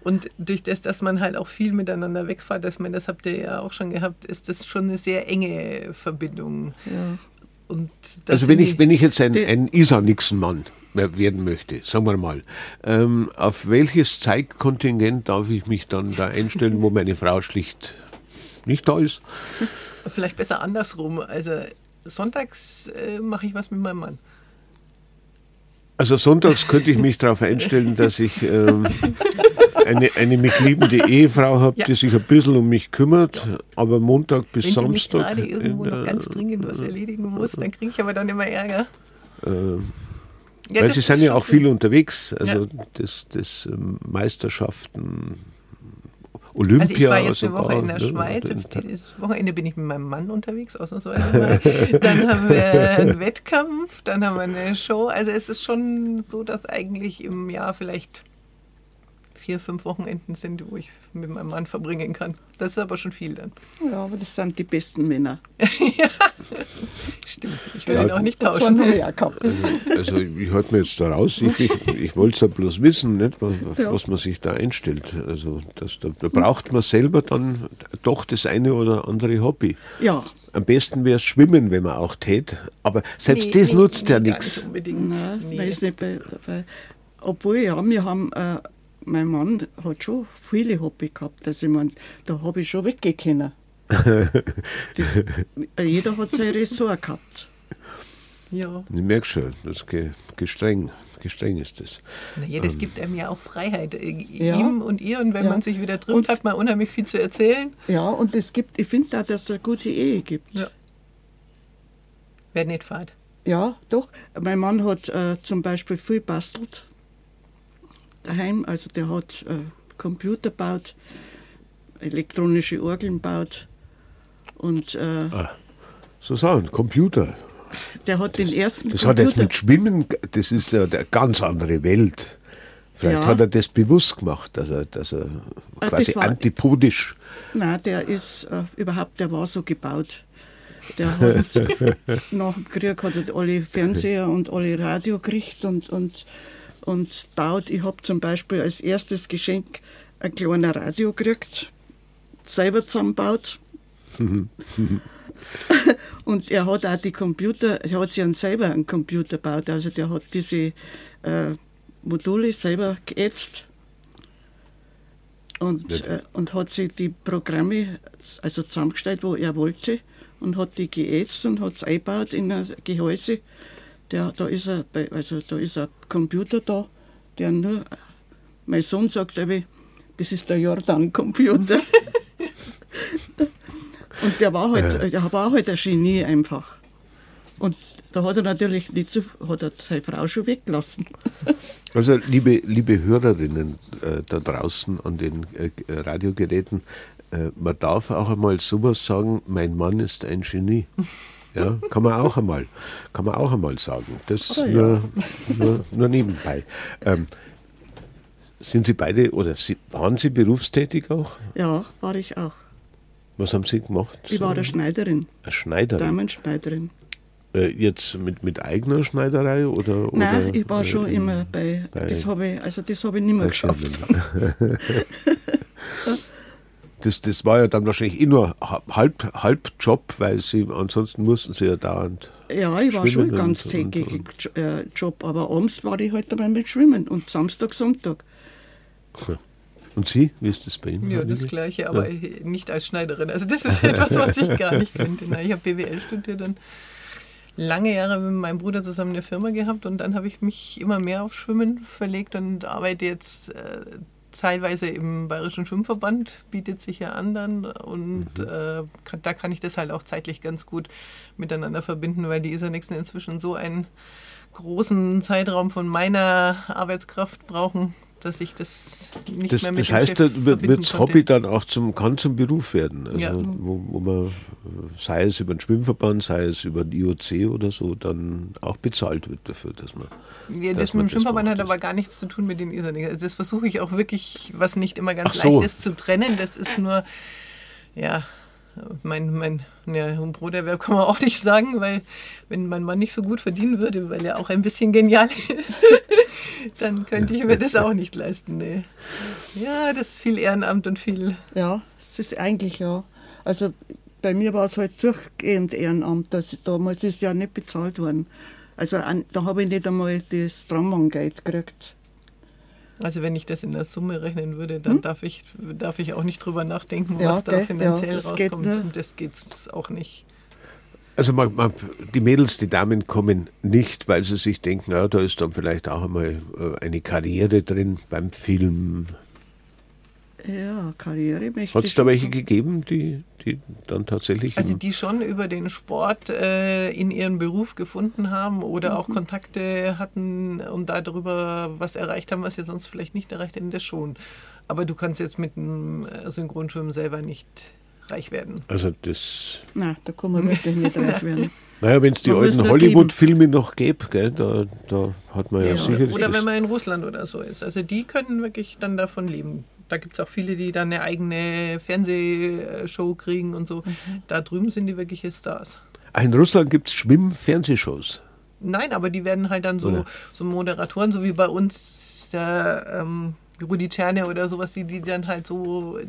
Und durch das, dass man halt auch viel miteinander wegfährt, dass man, das habt ihr ja auch schon gehabt, ist das schon eine sehr enge Verbindung. also wenn ich, wenn ich jetzt ein, ein Isa-Nixon-Mann werden möchte, sagen wir mal. Ähm, auf welches Zeitkontingent darf ich mich dann da einstellen, wo meine Frau schlicht nicht da ist? Vielleicht besser andersrum. Also sonntags äh, mache ich was mit meinem Mann. Also sonntags könnte ich mich darauf einstellen, dass ich ähm, eine, eine mich liebende Ehefrau habe, ja. die sich ein bisschen um mich kümmert, ja. aber Montag bis Wenn Samstag. Wenn ich gerade irgendwo noch ganz dringend was erledigen muss, dann kriege ich aber dann immer Ärger. Ähm, ja, Weil sie sind ja auch viel unterwegs, also das, das ähm, Meisterschaften, Olympia. Also ich war jetzt eine Woche in der ne? Schweiz, jetzt dieses Wochenende bin ich mit meinem Mann unterwegs, ausnahmsweise dann haben wir einen Wettkampf, dann haben wir eine Show. Also es ist schon so, dass eigentlich im Jahr vielleicht vier, fünf Wochenenden sind, wo ich mit meinem Mann verbringen kann. Das ist aber schon viel dann. Ja, aber das sind die besten Männer. ja, stimmt. Ich will ja, ihn auch nicht tauschen. Also, also ich halte mir jetzt da raus. Ich, ich, ich wollte es ja bloß wissen, nicht, was, ja. was, man sich da einstellt. Also das, da, da, braucht man selber dann doch das eine oder andere Hobby. Ja. Am besten wäre es Schwimmen, wenn man auch tät. Aber selbst nee, das nee, nutzt nee, ja nichts. Nein, nee. weiß nicht. Bei, bei, obwohl, ja, wir haben... Äh, mein Mann hat schon viele Hobby gehabt. Also ich meine, da habe ich schon weggehen das, jeder hat sein Ressort gehabt. Ja. Ich merke schon, das ist gestreng, gestreng ist das. Naja, das ähm. gibt einem ja auch Freiheit, äh, ja. ihm und ihr. Und wenn ja. man sich wieder trifft, und, hat man unheimlich viel zu erzählen. Ja, und es gibt, ich finde auch, dass es eine gute Ehe gibt. Ja. Wer nicht fahrt. Ja, doch. Mein Mann hat äh, zum Beispiel viel bastelt daheim. Also der hat äh, Computer gebaut, elektronische Orgeln gebaut und äh, ah, so sagen, Computer. Der hat das, den ersten Das Computer. hat jetzt mit Schwimmen, das ist ja eine ganz andere Welt. Vielleicht ja. hat er das bewusst gemacht, dass er, dass er ah, quasi war, antipodisch. Nein, der ist äh, überhaupt, der war so gebaut. Der hat nach dem Krieg hat er alle Fernseher und alle Radio gekriegt und, und und baut. Ich habe zum Beispiel als erstes Geschenk ein kleines Radio gekriegt, selber zusammengebaut. und er hat auch die Computer, er hat sich dann selber einen Computer gebaut, also der hat diese äh, Module selber geätzt und, äh, und hat sich die Programme also zusammengestellt, wo er wollte und hat die geätzt und hat es eingebaut in ein Gehäuse der, da, ist ein, also da ist ein Computer da, der nur, mein Sohn sagt das ist der Jordan-Computer. Und der war halt, der war halt ein Genie einfach. Und da hat er natürlich nicht so, hat er seine Frau schon weggelassen. Also liebe, liebe Hörerinnen äh, da draußen an den äh, Radiogeräten, äh, man darf auch einmal sowas sagen, mein Mann ist ein Genie. Ja, kann man auch einmal, kann man auch einmal sagen. Das oh, nur, ja. nur, nur, nebenbei. Ähm, sind Sie beide oder Sie, waren Sie berufstätig auch? Ja, war ich auch. Was haben Sie gemacht? Ich war eine Schneiderin. Eine Schneiderin? Damenschneiderin. Äh, jetzt mit, mit eigener Schneiderei oder? Nein, oder, ich war schon äh, immer bei, bei, das habe ich, also das habe ich nicht mehr geschafft. das, das war ja dann wahrscheinlich eh nur halb, halb Job, weil sie ansonsten mussten sie ja dauernd. Ja, ich war schon ganztägig und, und, äh, Job, aber abends war ich halt dabei mit Schwimmen und Samstag, Sonntag. Und Sie, wie ist das bei Ihnen? Ja, das Gleiche, aber ja. nicht als Schneiderin. Also das ist etwas, was ich gar nicht könnte. Ich habe BWL studiert und lange Jahre mit meinem Bruder zusammen eine Firma gehabt und dann habe ich mich immer mehr auf Schwimmen verlegt und arbeite jetzt äh, teilweise im Bayerischen Schwimmverband, bietet sich ja an dann und mhm. äh, kann, da kann ich das halt auch zeitlich ganz gut miteinander verbinden, weil die Isernixen inzwischen so einen großen Zeitraum von meiner Arbeitskraft brauchen, dass ich das nicht das, mehr mit Das heißt, da wird das Hobby dann auch zum, kann zum Beruf werden. Also ja. wo, wo man, sei es über den Schwimmverband, sei es über den IOC oder so, dann auch bezahlt wird dafür, dass man. Ja, das mit dem Schwimmverband hat aber gar nichts zu tun mit den Isernix. Also das versuche ich auch wirklich, was nicht immer ganz so. leicht ist, zu trennen. Das ist nur, ja, mein, mein ja, Broterwerb kann man auch nicht sagen, weil wenn mein Mann nicht so gut verdienen würde, weil er auch ein bisschen genial ist, dann könnte ich mir das auch nicht leisten. Nee. Ja, das ist viel Ehrenamt und viel. Ja, es ist eigentlich ja. Also bei mir war es halt durchgehend Ehrenamt. Also damals ist ja nicht bezahlt worden. Also da habe ich nicht einmal das Traummann-Geld gekriegt. Also wenn ich das in der Summe rechnen würde, dann hm? darf, ich, darf ich auch nicht drüber nachdenken, ja, was da finanziell ja, rauskommt. Geht, ne? Das geht auch nicht. Also man, man, die Mädels, die Damen kommen nicht, weil sie sich denken, ja, da ist dann vielleicht auch einmal äh, eine Karriere drin beim Film, ja, Karriere möchte Hat es da welche gegeben, die, die dann tatsächlich. Also, die schon über den Sport äh, in ihren Beruf gefunden haben oder mhm. auch Kontakte hatten und darüber was erreicht haben, was sie sonst vielleicht nicht erreicht hätten, das schon. Aber du kannst jetzt mit dem äh, Synchronschwimmen selber nicht reich werden. Also, das. Nein, da kann man wirklich nicht reich werden. Naja, wenn es die man alten Hollywood-Filme noch gäbe, gell, da, da hat man ja, ja sicherlich. Oder wenn man in Russland oder so ist. Also die können wirklich dann davon leben. Da gibt es auch viele, die dann eine eigene Fernsehshow kriegen und so. Mhm. Da drüben sind die wirkliche Stars. Ach, in Russland gibt es Schwimm-Fernsehshows? Nein, aber die werden halt dann so, so Moderatoren, so wie bei uns der ähm, Rudi Czerne oder sowas, die, die dann halt so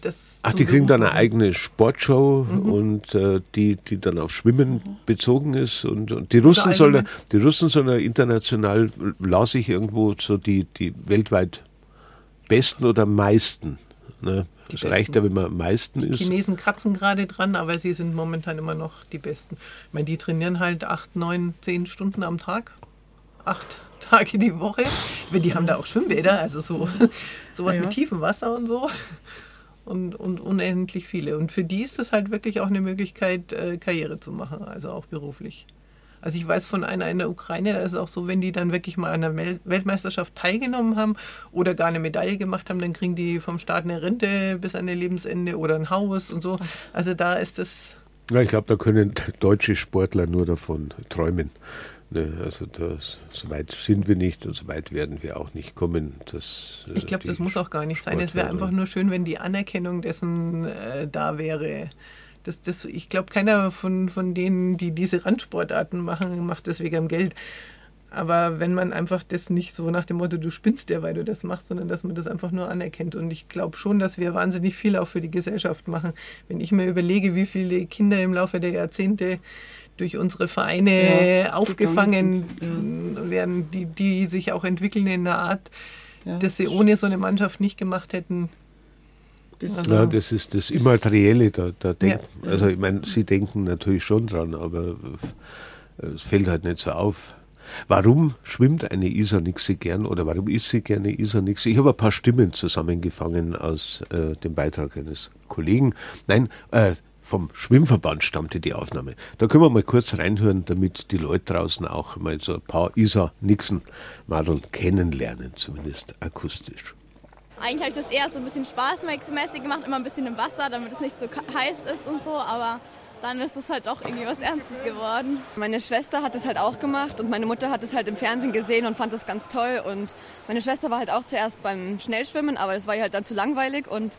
das. Ach, die kriegen dann eine eigene Sportshow mhm. und äh, die, die dann auf Schwimmen mhm. bezogen ist. Und, und die Russen sollen die Russen sollen international, las ich irgendwo, so die, die weltweit besten oder meisten? Ne? Es reicht ja, wenn man am meisten ist. Die Chinesen kratzen gerade dran, aber sie sind momentan immer noch die Besten. Ich meine, die trainieren halt acht, neun, zehn Stunden am Tag. Acht Tage die Woche. Die haben da auch Schwimmbäder, also so sowas ja. mit tiefem Wasser und so. Und, und unendlich viele. Und für die ist das halt wirklich auch eine Möglichkeit, äh, Karriere zu machen, also auch beruflich. Also ich weiß von einer in der Ukraine, da ist es auch so, wenn die dann wirklich mal an der Weltmeisterschaft teilgenommen haben oder gar eine Medaille gemacht haben, dann kriegen die vom Staat eine Rente bis an ihr Lebensende oder ein Haus und so. Also da ist das. Ja, ich glaube, da können deutsche Sportler nur davon träumen. Ne, also das, so weit sind wir nicht und so weit werden wir auch nicht kommen. Dass, ich glaube, das muss auch gar nicht sein. Es wäre einfach nur schön, wenn die Anerkennung dessen äh, da wäre das, das, ich glaube, keiner von, von denen, die diese Randsportarten machen, macht das wegen Geld. Aber wenn man einfach das nicht so nach dem Motto, du spinnst ja, weil du das machst, sondern dass man das einfach nur anerkennt. Und ich glaube schon, dass wir wahnsinnig viel auch für die Gesellschaft machen. Wenn ich mir überlege, wie viele Kinder im Laufe der Jahrzehnte durch unsere Vereine ja, aufgefangen ja. werden, die, die sich auch entwickeln in einer Art, ja. dass sie ohne so eine Mannschaft nicht gemacht hätten, das, also, ja, das ist das Immaterielle. Da, da denken, ja. Also ich meine, Sie denken natürlich schon dran, aber es fällt halt nicht so auf. Warum schwimmt eine Isarnixe gern oder warum ist sie gerne Isarnixe? Ich habe ein paar Stimmen zusammengefangen aus äh, dem Beitrag eines Kollegen. Nein, äh, vom Schwimmverband stammte die Aufnahme. Da können wir mal kurz reinhören, damit die Leute draußen auch mal so ein paar Isa-Nixon-Madeln kennenlernen, zumindest akustisch. Eigentlich habe ich das eher so ein bisschen spaßmäßig gemacht, immer ein bisschen im Wasser, damit es nicht so heiß ist und so, aber dann ist es halt doch irgendwie was Ernstes geworden. Meine Schwester hat es halt auch gemacht und meine Mutter hat es halt im Fernsehen gesehen und fand das ganz toll. Und meine Schwester war halt auch zuerst beim Schnellschwimmen, aber das war ihr halt dann zu langweilig und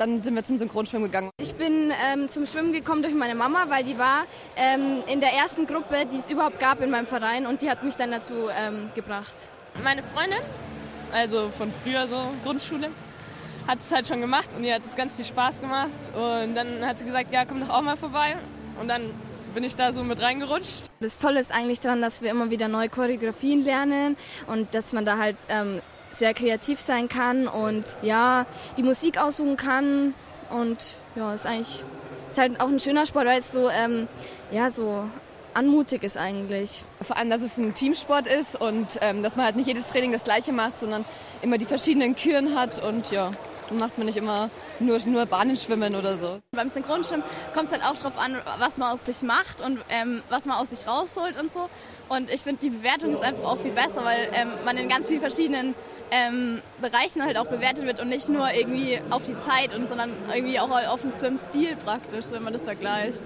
dann sind wir zum Synchronschwimmen gegangen. Ich bin ähm, zum Schwimmen gekommen durch meine Mama, weil die war ähm, in der ersten Gruppe, die es überhaupt gab in meinem Verein und die hat mich dann dazu ähm, gebracht. Meine Freundin, also von früher so, Grundschule, hat es halt schon gemacht und ihr hat es ganz viel Spaß gemacht. Und dann hat sie gesagt, ja, komm doch auch mal vorbei. Und dann bin ich da so mit reingerutscht. Das Tolle ist eigentlich daran, dass wir immer wieder neue Choreografien lernen und dass man da halt ähm, sehr kreativ sein kann und ja, die Musik aussuchen kann. Und ja, ist eigentlich ist halt auch ein schöner Sport, weil es so, ähm, ja, so anmutig ist eigentlich. Vor allem, dass es ein Teamsport ist und ähm, dass man halt nicht jedes Training das gleiche macht, sondern immer die verschiedenen Küren hat und ja, dann macht man nicht immer nur, nur Bahnenschwimmen oder so. Beim Synchronschwimmen kommt es halt auch darauf an, was man aus sich macht und ähm, was man aus sich rausholt und so. Und ich finde, die Bewertung ist einfach auch viel besser, weil ähm, man in ganz vielen verschiedenen ähm, Bereichen halt auch bewertet wird und nicht nur irgendwie auf die Zeit, und, sondern irgendwie auch auf den Swim-Stil praktisch, wenn man das vergleicht.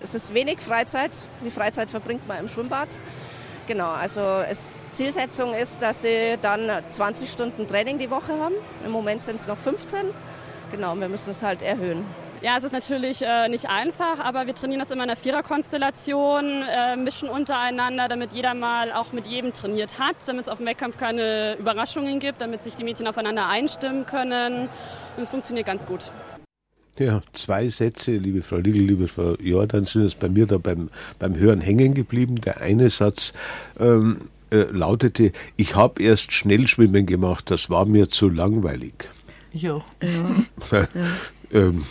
Es ist wenig Freizeit. Die Freizeit verbringt man im Schwimmbad. Genau, also es, Zielsetzung ist, dass sie dann 20 Stunden Training die Woche haben. Im Moment sind es noch 15. Genau, wir müssen es halt erhöhen. Ja, es ist natürlich äh, nicht einfach, aber wir trainieren das immer in einer Viererkonstellation, äh, mischen untereinander, damit jeder mal auch mit jedem trainiert hat, damit es auf dem Wettkampf keine Überraschungen gibt, damit sich die Mädchen aufeinander einstimmen können. Und es funktioniert ganz gut. Ja, zwei Sätze, liebe Frau Liegel, liebe Frau Jordan, sind es bei mir da beim, beim Hören hängen geblieben. Der eine Satz ähm, äh, lautete, ich habe erst Schnellschwimmen gemacht, das war mir zu langweilig. Ja. ja. ähm,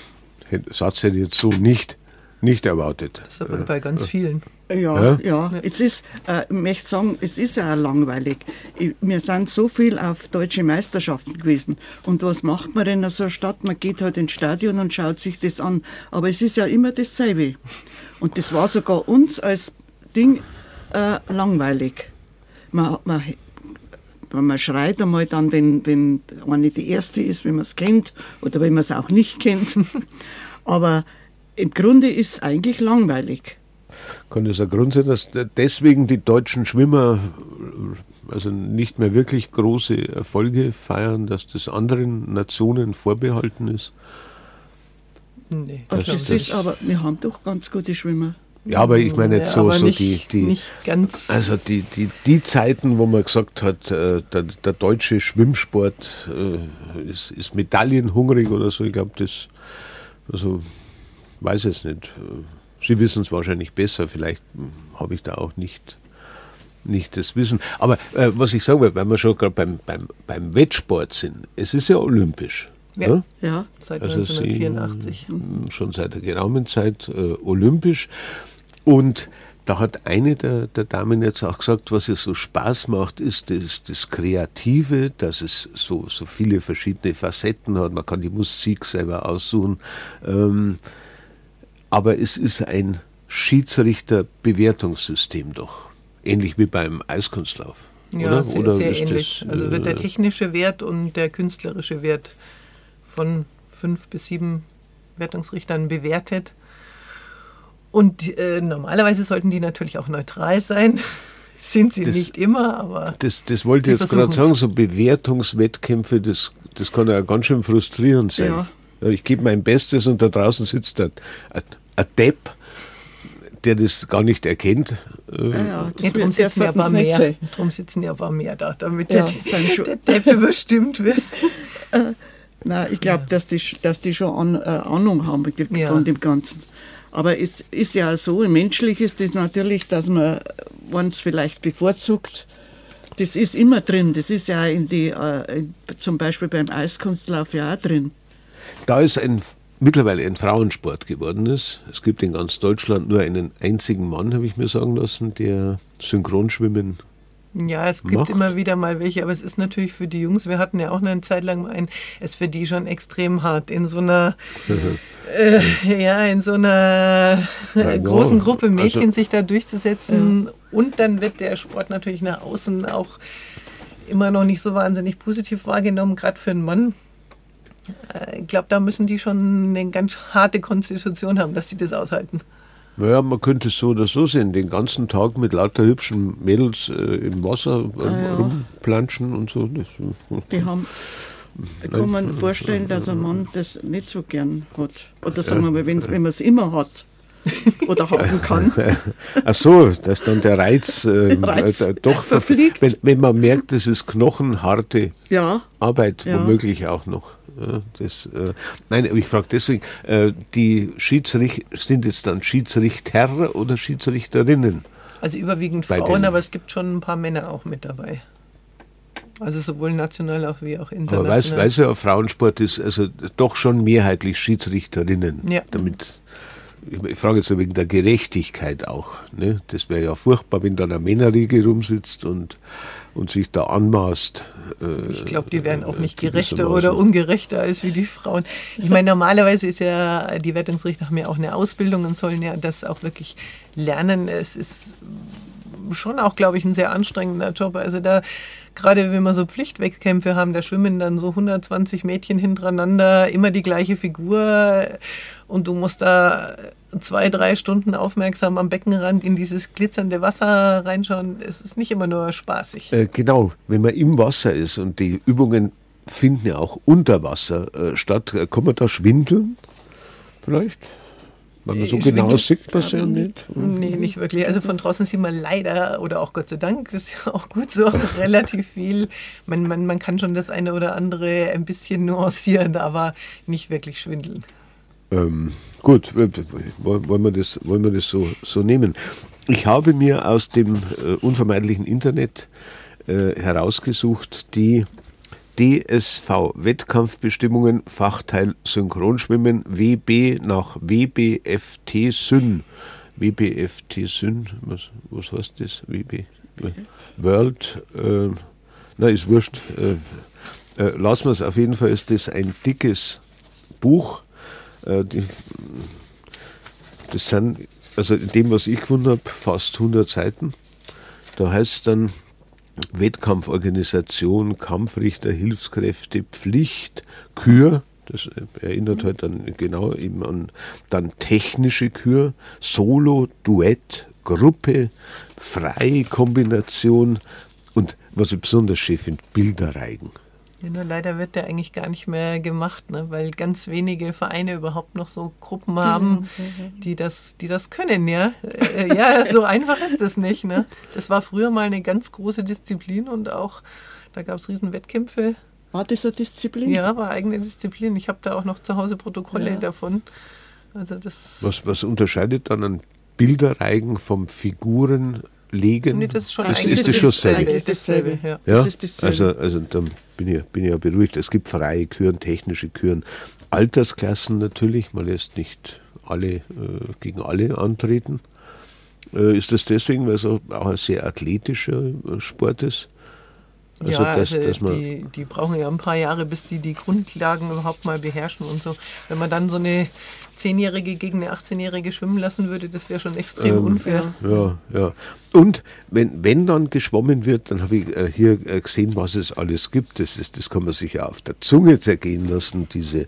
Satz hätte ich jetzt so nicht, nicht erwartet. Das ist aber bei ganz vielen. Ja, ja, ja. Es ist, äh, ich möchte sagen, es ist ja auch langweilig. Ich, wir sind so viel auf deutsche Meisterschaften gewesen. Und was macht man denn in so einer Stadt? Man geht halt ins Stadion und schaut sich das an. Aber es ist ja immer dasselbe. Und das war sogar uns als Ding äh, langweilig. Man, man, man schreit einmal dann, wenn, wenn eine die erste ist, wenn man es kennt oder wenn man es auch nicht kennt. Aber im Grunde ist es eigentlich langweilig. Kann das ein Grund sein, dass deswegen die deutschen Schwimmer also nicht mehr wirklich große Erfolge feiern, dass das anderen Nationen vorbehalten ist? Nee, das, das ist aber, wir haben doch ganz gute Schwimmer. Ja, aber ich meine jetzt ja, so, so nicht, die, die also die, die, die Zeiten, wo man gesagt hat, äh, der, der deutsche Schwimmsport äh, ist, ist medaillenhungrig oder so, ich glaube, das, also weiß es nicht. Sie wissen es wahrscheinlich besser, vielleicht habe ich da auch nicht, nicht das Wissen. Aber äh, was ich sagen will, weil wir schon gerade beim, beim, beim Wettsport sind, es ist ja olympisch. Ja, ne? ja seit also 1984. Sie, schon seit der geraumen Zeit äh, olympisch. Und da hat eine der, der, Damen jetzt auch gesagt, was ihr so Spaß macht, ist das, das Kreative, dass es so, so viele verschiedene Facetten hat. Man kann die Musik selber aussuchen. Ähm, aber es ist ein Schiedsrichter-Bewertungssystem doch. Ähnlich wie beim Eiskunstlauf. Ja, oder? sehr, oder sehr ähnlich. Das, also wird der äh, technische Wert und der künstlerische Wert von fünf bis sieben Wertungsrichtern bewertet. Und äh, normalerweise sollten die natürlich auch neutral sein. Sind sie das, nicht immer, aber. Das, das wollte ich jetzt gerade sagen, so Bewertungswettkämpfe, das, das kann ja ganz schön frustrierend sein. Ja. Ich gebe mein Bestes und da draußen sitzt ein, ein, ein Depp, der das gar nicht erkennt. Ja, ja, das darum, sitzen ja aber mehr, darum sitzen ja aber mehr da, damit ja, der, der Depp überstimmt wird. Äh, nein, ich glaube, dass die, dass die schon an, äh, Ahnung haben von dem Ganzen. Aber es ist ja so, menschlich ist das natürlich, dass man uns vielleicht bevorzugt. Das ist immer drin. Das ist ja in die, äh, zum Beispiel beim Eiskunstlauf ja auch drin. Da es ein, mittlerweile ein Frauensport geworden ist, es gibt in ganz Deutschland nur einen einzigen Mann, habe ich mir sagen lassen, der Synchronschwimmen Ja, es gibt macht. immer wieder mal welche, aber es ist natürlich für die Jungs, wir hatten ja auch eine Zeit lang einen, es ist für die schon extrem hart, in so einer, äh, ja, in so einer Ja, ja. großen Gruppe Mädchen Also- sich da durchzusetzen. Und dann wird der Sport natürlich nach außen auch immer noch nicht so wahnsinnig positiv wahrgenommen, gerade für einen Mann. Äh, Ich glaube, da müssen die schon eine ganz harte Konstitution haben, dass sie das aushalten. Naja, man könnte es so oder so sehen, den ganzen Tag mit lauter hübschen Mädels äh, im Wasser äh, Ah, ja. rumplanschen und so. Das, Die haben, ich kann mir vorstellen, dass ein Mann das nicht so gern hat. Oder sagen wir mal, wenn's, wenn man es immer hat oder haben kann. Ach so, dass dann der Reiz, äh, Reiz äh, doch verfliegt. Wenn, wenn man merkt, das ist knochenharte Ja, Arbeit, Ja. womöglich auch noch. Ja, das, äh, nein, aber ich frage deswegen, äh, die Schiedsrichter, sind es dann Schiedsrichter oder Schiedsrichterinnen? Also überwiegend Frauen, aber es gibt schon ein paar Männer auch mit dabei. Also sowohl national auch wie auch Aber international. weiß, weiß ja, Frauensport ist also doch schon mehrheitlich Schiedsrichterinnen. Ja. Damit, ich, ich frage jetzt wegen der Gerechtigkeit auch. Ne? Das wäre ja furchtbar, wenn dann eine Männerriege rumsitzt und, und sich da anmaßt. Äh, Ich glaube, die werden auch nicht gewissermaßen. gerechter oder ungerechter als wie die Frauen. Ich meine, normalerweise ist ja, die Wertungsrichter haben ja auch eine Ausbildung und sollen ja das auch wirklich lernen. Es ist schon auch, glaube ich, ein sehr anstrengender Job. Also da, gerade wenn wir so Pflichtwettkämpfe haben, da schwimmen dann so 120 Mädchen hintereinander, immer die gleiche Figur und du musst da zwei, drei Stunden aufmerksam am Beckenrand in dieses glitzernde Wasser reinschauen. Es ist nicht immer nur spaßig. Äh, genau, wenn man im Wasser ist und die Übungen finden ja auch unter Wasser äh, statt, äh, kann man da schwindeln? Vielleicht? Weil man so genau sieht man es ja nicht. Nee, nicht wirklich. Also von draußen sieht man leider, oder auch Gott sei Dank, das ist ja auch gut so, relativ viel. Man, man, man kann schon das eine oder andere ein bisschen nuancieren, aber nicht wirklich schwindeln. Ähm, gut, wollen wir das, wollen wir das so, so nehmen. Ich habe mir aus dem äh, unvermeidlichen Internet äh, herausgesucht die DSV-Wettkampfbestimmungen, Fachteil Synchronschwimmen, WB nach WBFT Syn. WBFT Syn, was, was heißt das? WB? World, äh, na, ist wurscht. Äh, äh, lassen wir es. Auf jeden Fall ist das ein dickes Buch. Äh, die, das sind, also in dem, was ich gefunden habe, fast 100 Seiten. Da heißt es dann Wettkampforganisation, Kampfrichter, Hilfskräfte, Pflicht, Kür. Das erinnert halt dann genau eben an dann technische Kür, Solo, Duett, Gruppe, freie Kombination und was ich besonders schön finde, Bilderreigen. Ja, nur leider wird der eigentlich gar nicht mehr gemacht, ne? weil ganz wenige Vereine überhaupt noch so Gruppen haben, die das, die das können, ja. Äh, ja, so einfach ist das nicht. Ne? Das war früher mal eine ganz große Disziplin und auch, da gab es riesen Wettkämpfe. war das eine Disziplin? Ja, war eigene Disziplin. Ich habe da auch noch zu Hause Protokolle Ja. davon. Also das, Was, was unterscheidet dann ein Bilderreigen vom Figurenlegen? nee, das ist schon ist, eigentlich ist das schon dasselbe. dasselbe? Ja. Ja, Das ist dasselbe. also, also da bin ich, bin ja beruhigt. Es gibt freie Küren, technische Küren, Altersklassen natürlich. Man lässt nicht alle äh, gegen alle antreten. Äh, ist das deswegen, weil es auch auch ein sehr athletischer äh, Sport ist? Also, ja, dass, also man, die, die brauchen ja ein paar Jahre, bis die die Grundlagen überhaupt mal beherrschen und so. Wenn man dann so eine Zehnjährige gegen eine 18-Jährige schwimmen lassen würde, das wäre schon extrem Ähm, unfair. Ja, ja. Und wenn, wenn dann geschwommen wird, dann habe ich äh, hier äh, gesehen, was es alles gibt. Das, ist, das kann man sich ja auf der Zunge zergehen lassen, diese,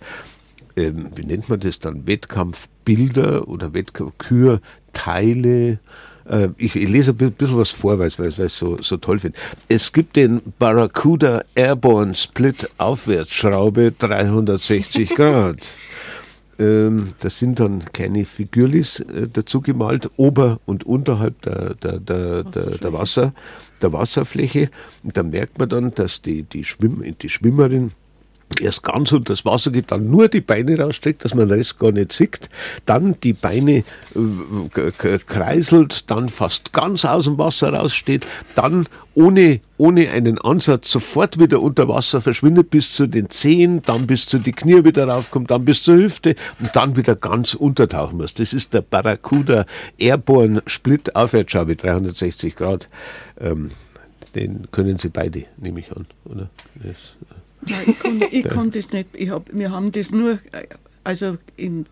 ähm, wie nennt man das dann, Wettkampfbilder oder Wettkampfkürteile. Äh, ich, ich lese ein bi- bisschen was vor, weil ich es so, so toll finde. Es gibt den Barracuda Airborne Split Aufwärtsschraube 360 Grad. Ähm, das sind dann kleine Figürlis äh, dazu gemalt, ober- und unterhalb der, der, der, der, der, Wasser, der Wasserfläche. Und da merkt man dann, dass die, die, Schwimm, die Schwimmerin erst ganz unter das Wasser geht, dann nur die Beine rausstreckt, dass man den Rest gar nicht sieht, dann die Beine äh, kreiselt, dann fast ganz aus dem Wasser raussteht, dann ohne, ohne einen Ansatz sofort wieder unter Wasser verschwindet bis zu den Zehen, dann bis zu die Knie wieder raufkommt, dann bis zur Hüfte und dann wieder ganz untertauchen muss. Das ist der Barracuda Airborne Split Aufwärtsschraube 360 Grad. Ähm, den können Sie beide, nehme ich an, oder? Äh Nein, ich kann, ich kann das nicht. Ich hab, wir haben das nur, also im,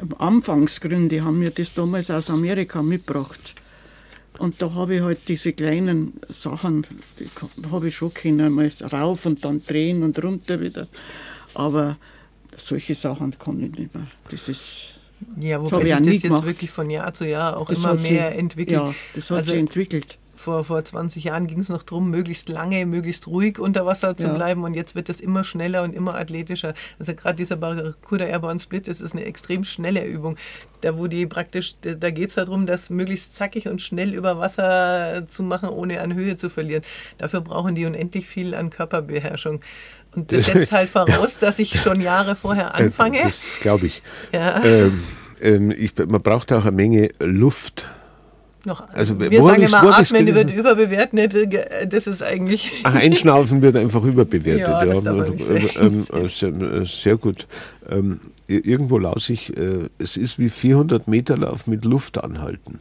im Anfangsgründe haben wir das damals aus Amerika mitgebracht. Und da habe ich halt diese kleinen Sachen, die habe ich schon können, mal rauf und dann drehen und runter wieder. Aber solche Sachen kann ich nicht mehr. Das ist. Ja, wobei sich das jetzt gemacht. wirklich von Jahr zu Jahr auch das immer mehr sie, entwickelt. Ja, das hat also, sich entwickelt vor, vor 20 Jahren ging es noch darum, möglichst lange, möglichst ruhig unter Wasser zu ja. bleiben und jetzt wird es immer schneller und immer athletischer. Also gerade dieser Barracuda Airborne Split, das ist eine extrem schnelle Übung. Da wo die praktisch, da geht es darum, das möglichst zackig und schnell über Wasser zu machen, ohne an Höhe zu verlieren. Dafür brauchen die unendlich viel an Körperbeherrschung. Und das setzt halt voraus, dass ich schon Jahre vorher äh, anfange. Das glaube ich. Ja. Ähm, ähm, ich. Man braucht auch eine Menge Luft noch, also, wir sagen immer, Atmen wird überbewertet, das ist eigentlich... Ach, Einschnaufen wird einfach überbewertet. Ja, ja. Ähm, äh, sehr, äh, sehr, gut. Ähm, irgendwo las ich, äh, es ist wie 400 Meter Lauf mit Luft anhalten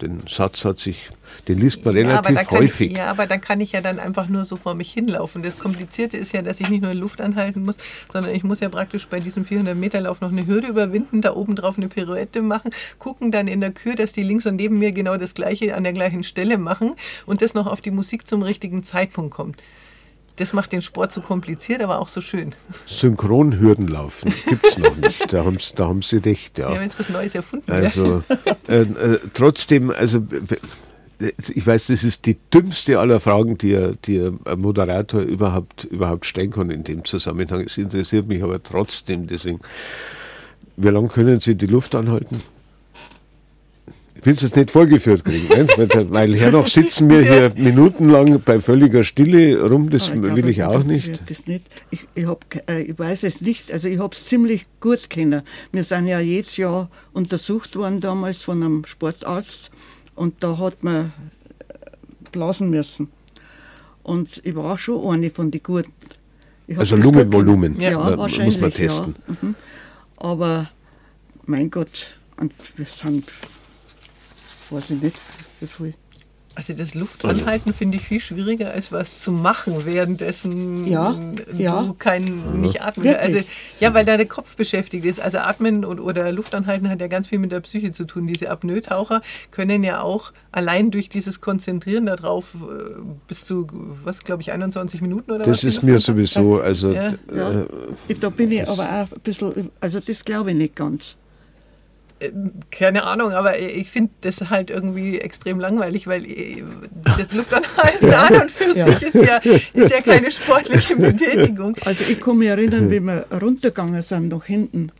den Satz hat sich, den liest man relativ ja, häufig. Ich, ja, aber dann kann ich ja dann einfach nur so vor mich hinlaufen. Das Komplizierte ist ja, dass ich nicht nur Luft anhalten muss, sondern ich muss ja praktisch bei diesem 400 Meter Lauf noch eine Hürde überwinden, da oben drauf eine Pirouette machen, gucken dann in der Kür, dass die links und neben mir genau das Gleiche an der gleichen Stelle machen und das noch auf die Musik zum richtigen Zeitpunkt kommt. Das macht den Sport so kompliziert, aber auch so schön. Synchronhürdenlaufen gibt es noch nicht. Da haben, da haben Sie recht, ja. Ja, wenn es was Neues erfunden Also äh, äh, trotzdem, also ich weiß, das ist die dümmste aller Fragen, die, die ein Moderator überhaupt, überhaupt stellen kann in dem Zusammenhang. Es interessiert mich aber trotzdem, deswegen. Wie lange können Sie die Luft anhalten? Ich will es nicht vorgeführt kriegen, weil hernach sitzen wir hier minutenlang bei völliger Stille rum, das ich will ich auch nicht. Das nicht. Ich, ich, hab, äh, ich weiß es nicht, also ich habe es ziemlich gut kennen. Wir sind ja jedes Jahr untersucht worden damals von einem Sportarzt und da hat man äh, blasen müssen. Und ich war schon eine von den Guten. Also Lungenvolumen ja, ja, wahrscheinlich, muss man testen. Ja. Mhm. Aber mein Gott, und wir sind weiß ich nicht, wie viel. Also das Luftanhalten finde ich viel schwieriger, als was zu machen, währenddessen ja, du ja. kein, nicht atmen Also, ja, weil da der Kopf beschäftigt ist. Also Atmen und, oder Luftanhalten hat ja ganz viel mit der Psyche zu tun. Diese Apnoe-Taucher können ja auch allein durch dieses Konzentrieren darauf äh, bis zu, was glaube ich, 21 Minuten oder das was? Das ist mir sowieso, also... Ja, ja. Äh, da bin ich aber auch ein bisschen, also das glaube ich nicht ganz. Äh, keine Ahnung, aber ich finde das halt irgendwie extrem langweilig, weil äh, das Luftanhalten an und für ja. sich ist ja, ist ja keine sportliche Betätigung. Also ich kann mich erinnern, wie wir runtergegangen sind nach hinten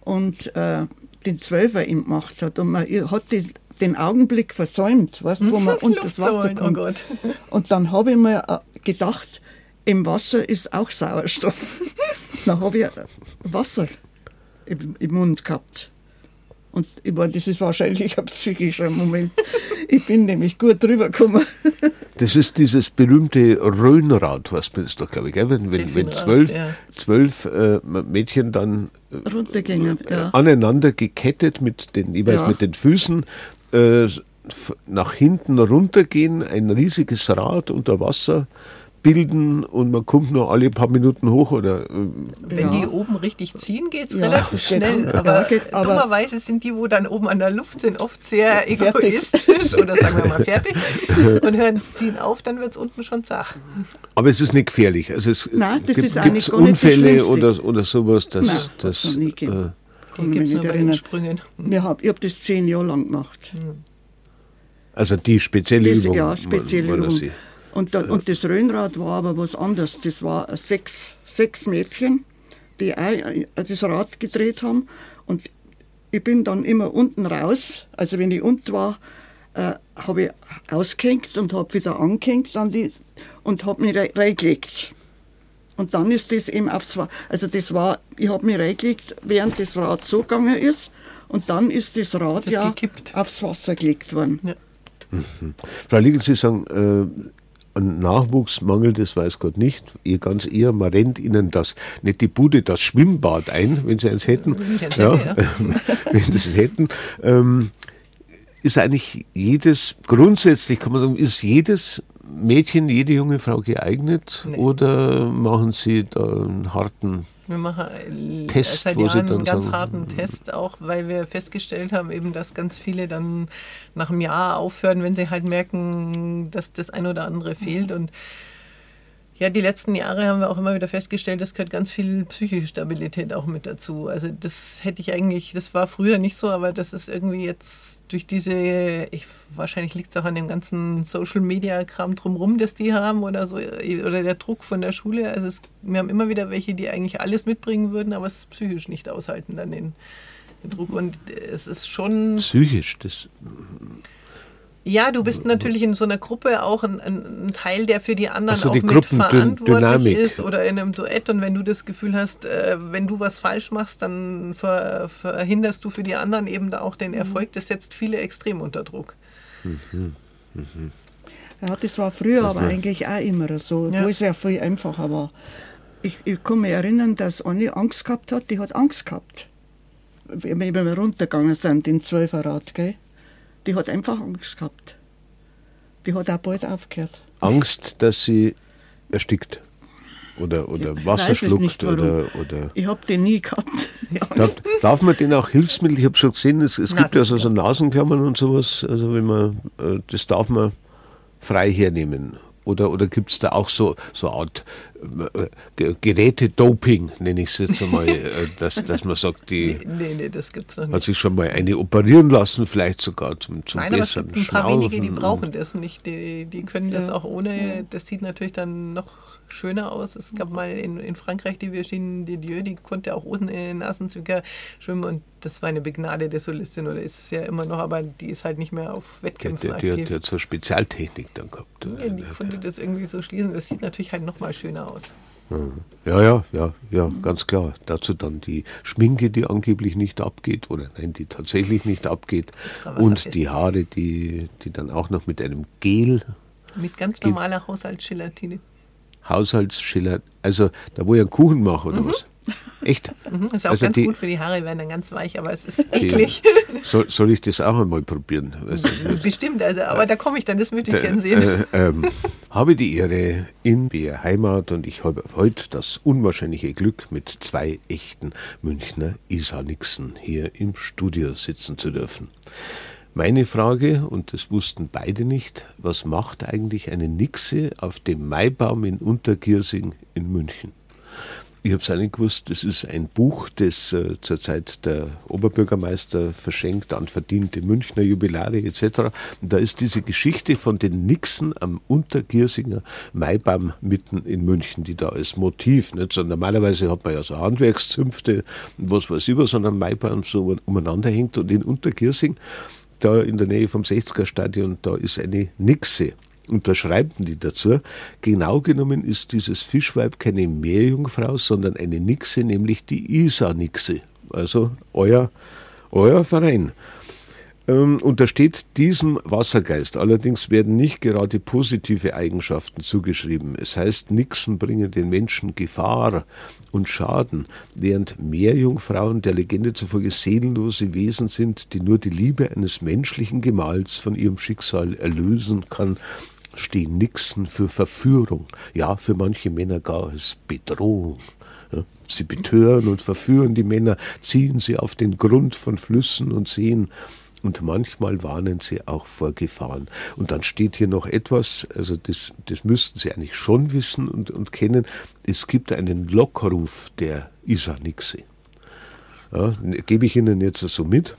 und äh, den Zwölfer ihm gemacht hat und man hat die, den Augenblick versäumt, weißt, wo man unter das Wasser oh kommt. Oh und dann habe ich mir äh, gedacht, im Wasser ist auch Sauerstoff. dann habe ich Wasser im, im Mund gehabt. Und ich meine, das ist wahrscheinlich ein psychischer Moment. Ich bin nämlich gut drüber gekommen. Das ist dieses berühmte Rhönrad, was man ist doch, glaube ich, gell? wenn, wenn, wenn zwölf, ja. zwölf äh, Mädchen dann äh, ja. aneinander gekettet mit den, jeweils ja. mit den Füßen äh, nach hinten runtergehen, ein riesiges Rad unter Wasser bilden und man kommt nur alle paar Minuten hoch oder äh, wenn ja. die oben richtig ziehen geht es ja, relativ schnell geht, aber, geht, aber, dummerweise sind die wo dann oben an der Luft sind oft sehr egoistisch oder sagen wir mal fertig und hören es ziehen auf dann wird es unten schon zach aber es ist nicht gefährlich also es Nein, das gibt, gibt's Unfälle oder, oder sowas das, Nein, das, das nie äh, kann mich nicht erinnern. Sprüngen. Hab, ich habe das zehn Jahre lang gemacht. Also die spezielle das, Übung. Ja, spezielle Übung. Und, da, und das Röhnrad war aber was anderes. Das war sechs, sechs Mädchen, die auch das Rad gedreht haben. Und ich bin dann immer unten raus. Also wenn ich unten war, äh, habe ich ausgehängt und habe wieder angehängt an die, und habe mich reingelegt. Und dann ist das eben aufs Also das war, ich habe mich reingelegt, während das Rad so gegangen ist. Und dann ist das Rad das ja gekippt. aufs Wasser gelegt worden. Ja. Mhm. Frau Liegel, Sie sagen, äh, an Nachwuchs mangelt es, weiß Gott nicht. Ihr ganz eher, man rennt ihnen das, nicht die Bude, das Schwimmbad ein, wenn sie eins hätten. Ja, ja. wenn sie es hätten. Ähm, ist eigentlich jedes, grundsätzlich kann man sagen, ist jedes Mädchen, jede junge Frau geeignet nee. oder machen Sie da einen harten wir machen Test, seit Jahren einen ganz sagen, harten Test, auch weil wir festgestellt haben, eben, dass ganz viele dann nach einem Jahr aufhören, wenn sie halt merken, dass das ein oder andere fehlt. Und ja, die letzten Jahre haben wir auch immer wieder festgestellt, das gehört ganz viel psychische Stabilität auch mit dazu. Also das hätte ich eigentlich, das war früher nicht so, aber das ist irgendwie jetzt durch diese, ich, wahrscheinlich liegt es auch an dem ganzen Social Media Kram drumherum, das die haben oder so, oder der Druck von der Schule. Also es, wir haben immer wieder welche, die eigentlich alles mitbringen würden, aber es psychisch nicht aushalten dann den, den Druck. Und es ist schon. Psychisch, das ja, du bist natürlich in so einer Gruppe auch ein, ein Teil, der für die anderen so, auch die mit verantwortlich ist oder in einem Duett. Und wenn du das Gefühl hast, äh, wenn du was falsch machst, dann ver, verhinderst du für die anderen eben da auch den Erfolg. Das setzt viele extrem unter Druck. Mhm. Mhm. Ja, das war früher aber eigentlich auch immer so, ja. wo es ja viel einfacher war. Ich, ich kann mich erinnern, dass eine Angst gehabt hat, die hat Angst gehabt. Wenn wir runtergegangen sind in Zwölferrad, gell? Die hat einfach Angst gehabt. Die hat auch bald aufgehört. Angst, dass sie erstickt oder, oder ja, Wasser schluckt nicht, oder, oder. Ich habe den nie gehabt. Darf, darf, man den auch Hilfsmittel? Ich habe schon gesehen, es, es gibt ja so, so Nasenklammern und sowas. Also wenn man äh, das darf man frei hernehmen. Oder, oder gibt es da auch so, so eine Art äh, Geräte-Doping, nenne ich es jetzt einmal, äh, dass, dass man sagt, die nee, nee, das gibt's noch nicht. hat sich schon mal eine operieren lassen, vielleicht sogar zum, zum Nein, besseren aber es gibt ein paar Schnaufen wenige, die brauchen das nicht. Die, die können das ja. auch ohne, das sieht natürlich dann noch schöner aus. Es gab mal in, in Frankreich die Virginie Dieu, die konnte auch ohne in Nasenzwicker schwimmen und das war eine begnadete Solistin oder ist es ja immer noch, aber die ist halt nicht mehr auf Wettkämpfen der, der, aktiv. Der hat so Spezialtechnik dann gehabt. Ja, die konnte das irgendwie so schließen. Das sieht natürlich halt noch mal schöner aus. Ja, ja, ja, ja, ganz klar. Dazu dann die Schminke, die angeblich nicht abgeht, oder nein, die tatsächlich nicht abgeht. Und die Haare, die, die dann auch noch mit einem Gel. Mit ganz normaler Haushaltsgelatine. Haushaltsschiller, also da wo ich einen Kuchen mache oder mhm. was? Echt? Mhm, ist auch also ganz die, gut für die Haare, werden dann ganz weich, aber es ist eklig. Soll, soll ich das auch einmal probieren? Also, Bestimmt, also, aber äh, da komme ich dann, das würde ich gerne sehen. Äh, ähm, habe die Ehre in BR Heimat und ich habe heute das unwahrscheinliche Glück, mit zwei echten Münchner Isa-Nixen hier im Studio sitzen zu dürfen. Meine Frage, und das wussten beide nicht, was macht eigentlich eine Nixe auf dem Maibaum in Untergiersing in München? Ich habe es auch nicht gewusst, das ist ein Buch, das äh, zurzeit der Oberbürgermeister verschenkt an verdiente Münchner Jubilare etc. Und da ist diese Geschichte von den Nixen am Untergiersinger Maibaum mitten in München, die da als Motiv, nicht so normalerweise hat man ja so Handwerkszünfte und was weiß ich was an Maibaum so umeinander hängt und in Untergiersing da in der Nähe vom 60er Stadion, da ist eine Nixe. Und da schreiben die dazu, genau genommen ist dieses Fischweib keine Meerjungfrau, sondern eine Nixe, nämlich die Isa-Nixe. Also euer, euer Verein. Ähm, untersteht diesem Wassergeist. Allerdings werden nicht gerade positive Eigenschaften zugeschrieben. Es heißt, Nixen bringen den Menschen Gefahr und Schaden, während Meerjungfrauen der Legende zufolge seelenlose Wesen sind, die nur die Liebe eines menschlichen Gemahls von ihrem Schicksal erlösen kann stehen Nixen für Verführung, ja, für manche Männer gar als Bedrohung. sie betören und verführen die Männer, ziehen sie auf den Grund von Flüssen und Seen, und manchmal warnen sie auch vor Gefahren. Und dann steht hier noch etwas, also das, das müssten Sie eigentlich schon wissen und, und kennen. Es gibt einen Lockruf der Isanixe. Ja, gebe ich Ihnen jetzt so mit.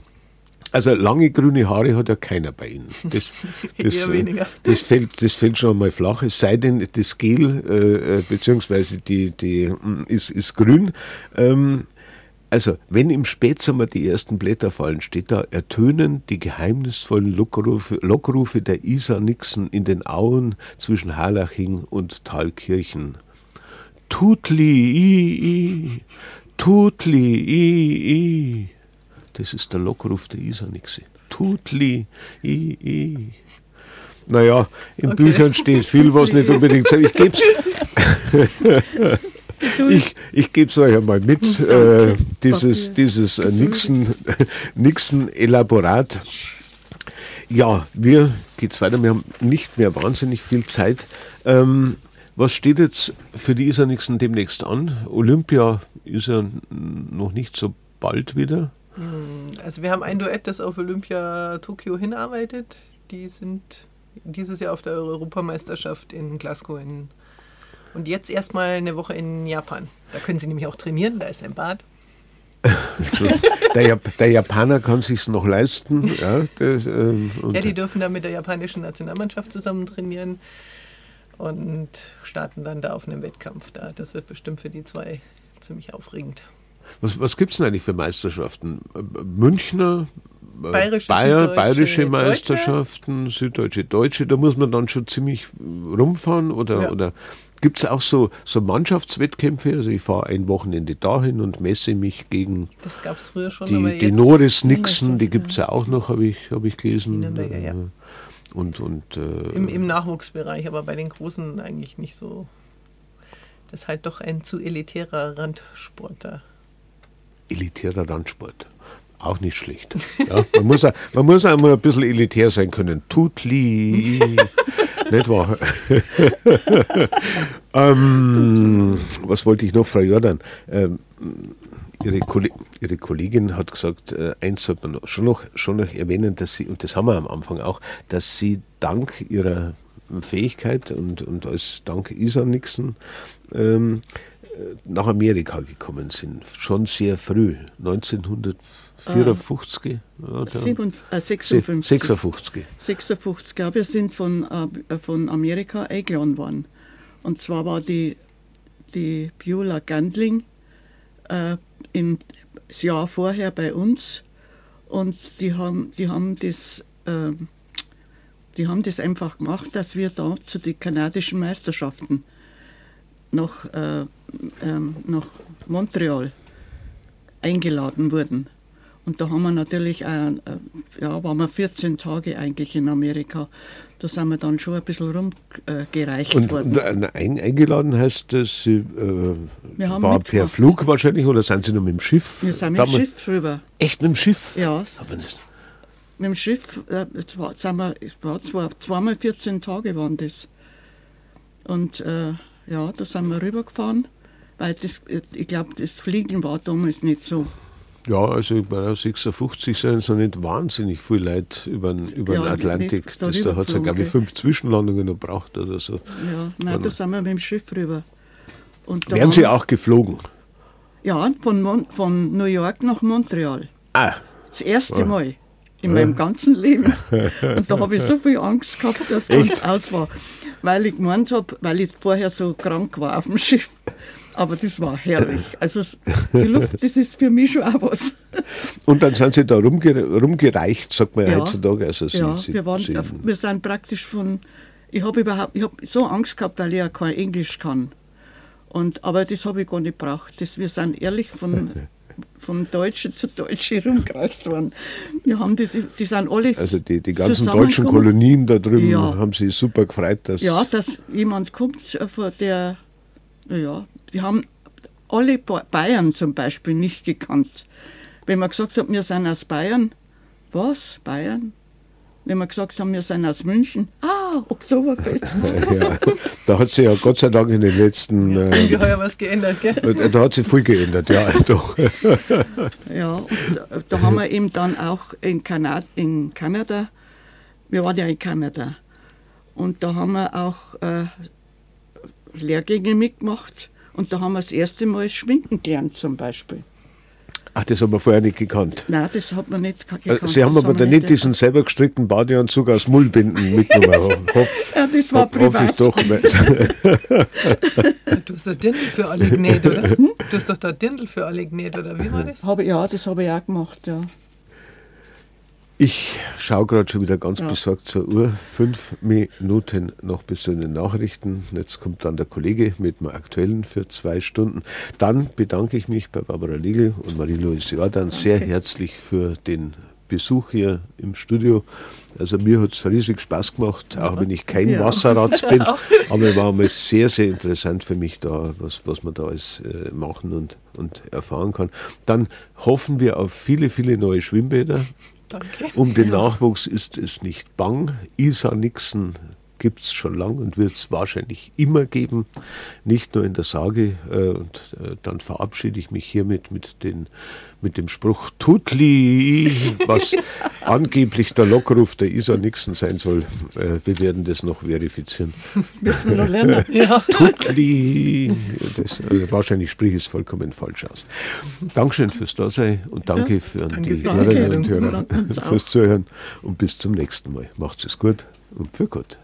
Also lange grüne Haare hat ja keiner bei Ihnen. Das, das, weniger. das, fällt, das fällt schon einmal flach. Es sei denn, das Gel äh, äh beziehungsweise die, die mm, ist, ist grün. Ähm, also, wenn im Spätsommer die ersten Blätter fallen, steht da, ertönen die geheimnisvollen Lockrufe, Lockrufe der Isar-Nixen in den Auen zwischen Harlaching und Thalkirchen. Tutli, i, i, Tutli, i, i. Das ist der Lockruf der Isar-Nixe. Tutli, i, i. Naja, in okay. Büchern steht viel, was nicht unbedingt. Ich gebe es. ich, ich gebe es euch einmal mit, äh, dieses, dieses äh, Nixon, Nixon-Elaborat. Ja, wir geht's weiter. Wir haben nicht mehr wahnsinnig viel Zeit. Ähm, was steht jetzt für die Isernixen demnächst an? Olympia ist ja noch nicht so bald wieder. Hm, also wir haben ein Duett, das auf Olympia Tokio hinarbeitet. Die sind dieses Jahr auf der Europameisterschaft in Glasgow in und jetzt erstmal eine Woche in Japan. Da können Sie nämlich auch trainieren, da ist ein Bad. der, der, Japaner kann sich noch leisten. Ja, das, ähm, ja, die dürfen da mit der japanischen Nationalmannschaft zusammen trainieren und starten dann da auf einem Wettkampf. Da. Das wird bestimmt für die zwei ziemlich aufregend. Was, was gibt es denn eigentlich für Meisterschaften? Münchner, bayerische, Bayer, bayerische Meisterschaften, Deutsche. süddeutsche, deutsche, da muss man dann schon ziemlich rumfahren oder, ja. oder Gibt es auch so, so Mannschaftswettkämpfe? Also ich fahre ein Wochenende dahin und messe mich gegen schon, die, die Norris Nixon, die gibt es ja auch noch, habe ich, hab ich gelesen. Ja. Und, und, äh, Im, Im Nachwuchsbereich, aber bei den Großen eigentlich nicht so. Das ist halt doch ein zu elitärer Randsport da. Elitärer Randsport. Auch nicht schlecht. Ja, man, muss, man muss einmal ein bisschen elitär sein können. Tutli. nicht wahr? ähm, was wollte ich noch, Frau Jordan? Ähm, Ihre, Ihre, Kollegin hat gesagt, äh, eins sollte man schon noch, schon noch erwähnen, dass Sie, und das haben wir am Anfang auch, dass Sie dank Ihrer Fähigkeit und, und als Dank Isa Nixon ähm, äh, nach Amerika gekommen sind. Schon sehr früh, 1900. 54? Ah, 7, äh, 56. 56. 56, ja, wir sind von, äh, von Amerika eingeladen worden. Und zwar war die, die Beulah Gandling äh, im das Jahr vorher bei uns und die haben, die haben das äh, die haben das einfach gemacht, dass wir da zu den kanadischen Meisterschaften nach, äh, ähm, nach Montreal eingeladen wurden. Und da haben wir natürlich, auch, äh, ja, waren wir 14 Tage eigentlich in Amerika. Da sind wir dann schon ein bisschen rumgereicht und, worden. Und ein, eingeladen heißt das, Sie äh, war per Flug wahrscheinlich oder sind Sie nur mit dem Schiff? Wir sind mit dem Schiff rüber. Echt mit dem Schiff? Ja. mit dem Schiff, äh, war, sind wir, es war zwei, zweimal 14 Tage waren das. Und äh, ja, da sind wir rübergefahren, weil das, ich glaube, das Fliegen war damals nicht so ja, also bei 56 sind es noch nicht wahnsinnig viele Leute über den, über ja, den Atlantik. Da, das, da hat es ja, glaube ich, fünf Zwischenlandungen noch braucht oder so. Ja, nein, da sind wir mit dem Schiff rüber. Und Wären Sie auch geflogen? Ja, von, Mon von New York nach Montreal. Ah. Das erste Mal in meinem ganzen Leben. Und da habe ich so viel Angst gehabt, dass es ganz aus war. Weil ich gemeint habe, weil ich vorher so krank war auf dem Schiff. Aber das war herrlich. Also die Luft, das ist für mich schon auch was. Und dann sind Sie da rumge rumgereicht, sagt man ja, heutzutage. Also Sie, ja, Sie, wir, waren, Sie, wir sind praktisch von, ich habe überhaupt, ich habe so Angst gehabt, weil ich ja kein Englisch kann. Und, aber das habe ich gar nicht gebraucht. Das, wir sind ehrlich von, von Deutsche zu Deutsche rumgereicht worden. Wir haben das, die sind alle Also die, die ganzen deutschen Kolonien da drüben ja. haben sich super gefreut, dass... Ja, dass jemand kommt, der, ja, die haben alle Bayern zum Beispiel nicht gekannt. Wenn man gesagt hat, wir sind aus Bayern, was? Bayern? Wenn wir gesagt haben, wir sind aus München, ah, Oktoberfest. ja, da hat sich ja Gott sei Dank in den letzten. Äh, was geändert, gell? Da hat sich viel geändert, ja, doch. ja, und da haben wir eben dann auch in, Kanada, in Kanada, wir waren ja in Kanada, und da haben wir auch äh, Lehrgänge mitgemacht und da haben wir das erste Mal Schminken gelernt zum Beispiel. Ach, das haben wir vorher nicht gekannt. Nein, das hat man nicht gekannt. Sie haben das aber dann nicht diesen selber gestrickten Badeanzug aus Mullbinden mitgenommen. Hoff, ja, das war privat. Hoffe ich doch. du hast doch Dirndl für alle genäht, oder? Hm? Du hast doch da Dirndl für alle genäht, oder wie war das? Habe, ja, das habe ich auch gemacht, ja. Ich schaue gerade schon wieder ganz ja. besorgt zur Uhr. Fünf Minuten noch bis zu den Nachrichten. Jetzt kommt dann der Kollege mit dem Aktuellen für zwei Stunden. Dann bedanke ich mich bei Barbara Liegel und Marie-Louise Jordan okay. sehr herzlich für den Besuch hier im Studio. Also mir hat es riesig Spaß gemacht, auch wenn ich kein ja. Wasserrad bin. aber es war mal sehr, sehr interessant für mich da, was, was man da alles äh, machen und, und erfahren kann. Dann hoffen wir auf viele, viele neue Schwimmbäder Danke. Um den Nachwuchs ist es nicht bang. Isa Nixon gibt es schon lange und wird es wahrscheinlich immer geben, nicht nur in der Sage. Äh, und äh, dann verabschiede ich mich hiermit mit, den, mit dem Spruch Tutli, was angeblich der Lockruf der Isa Nixon sein soll. Äh, wir werden das noch verifizieren. Müssen wir noch lernen. Ja. Tutli. Das, äh, wahrscheinlich spreche ich es vollkommen falsch aus. Dankeschön fürs Dasein und danke für danke die Hörerinnen und. Hörer fürs Zuhören und bis zum nächsten Mal. Macht's es gut und für Gott.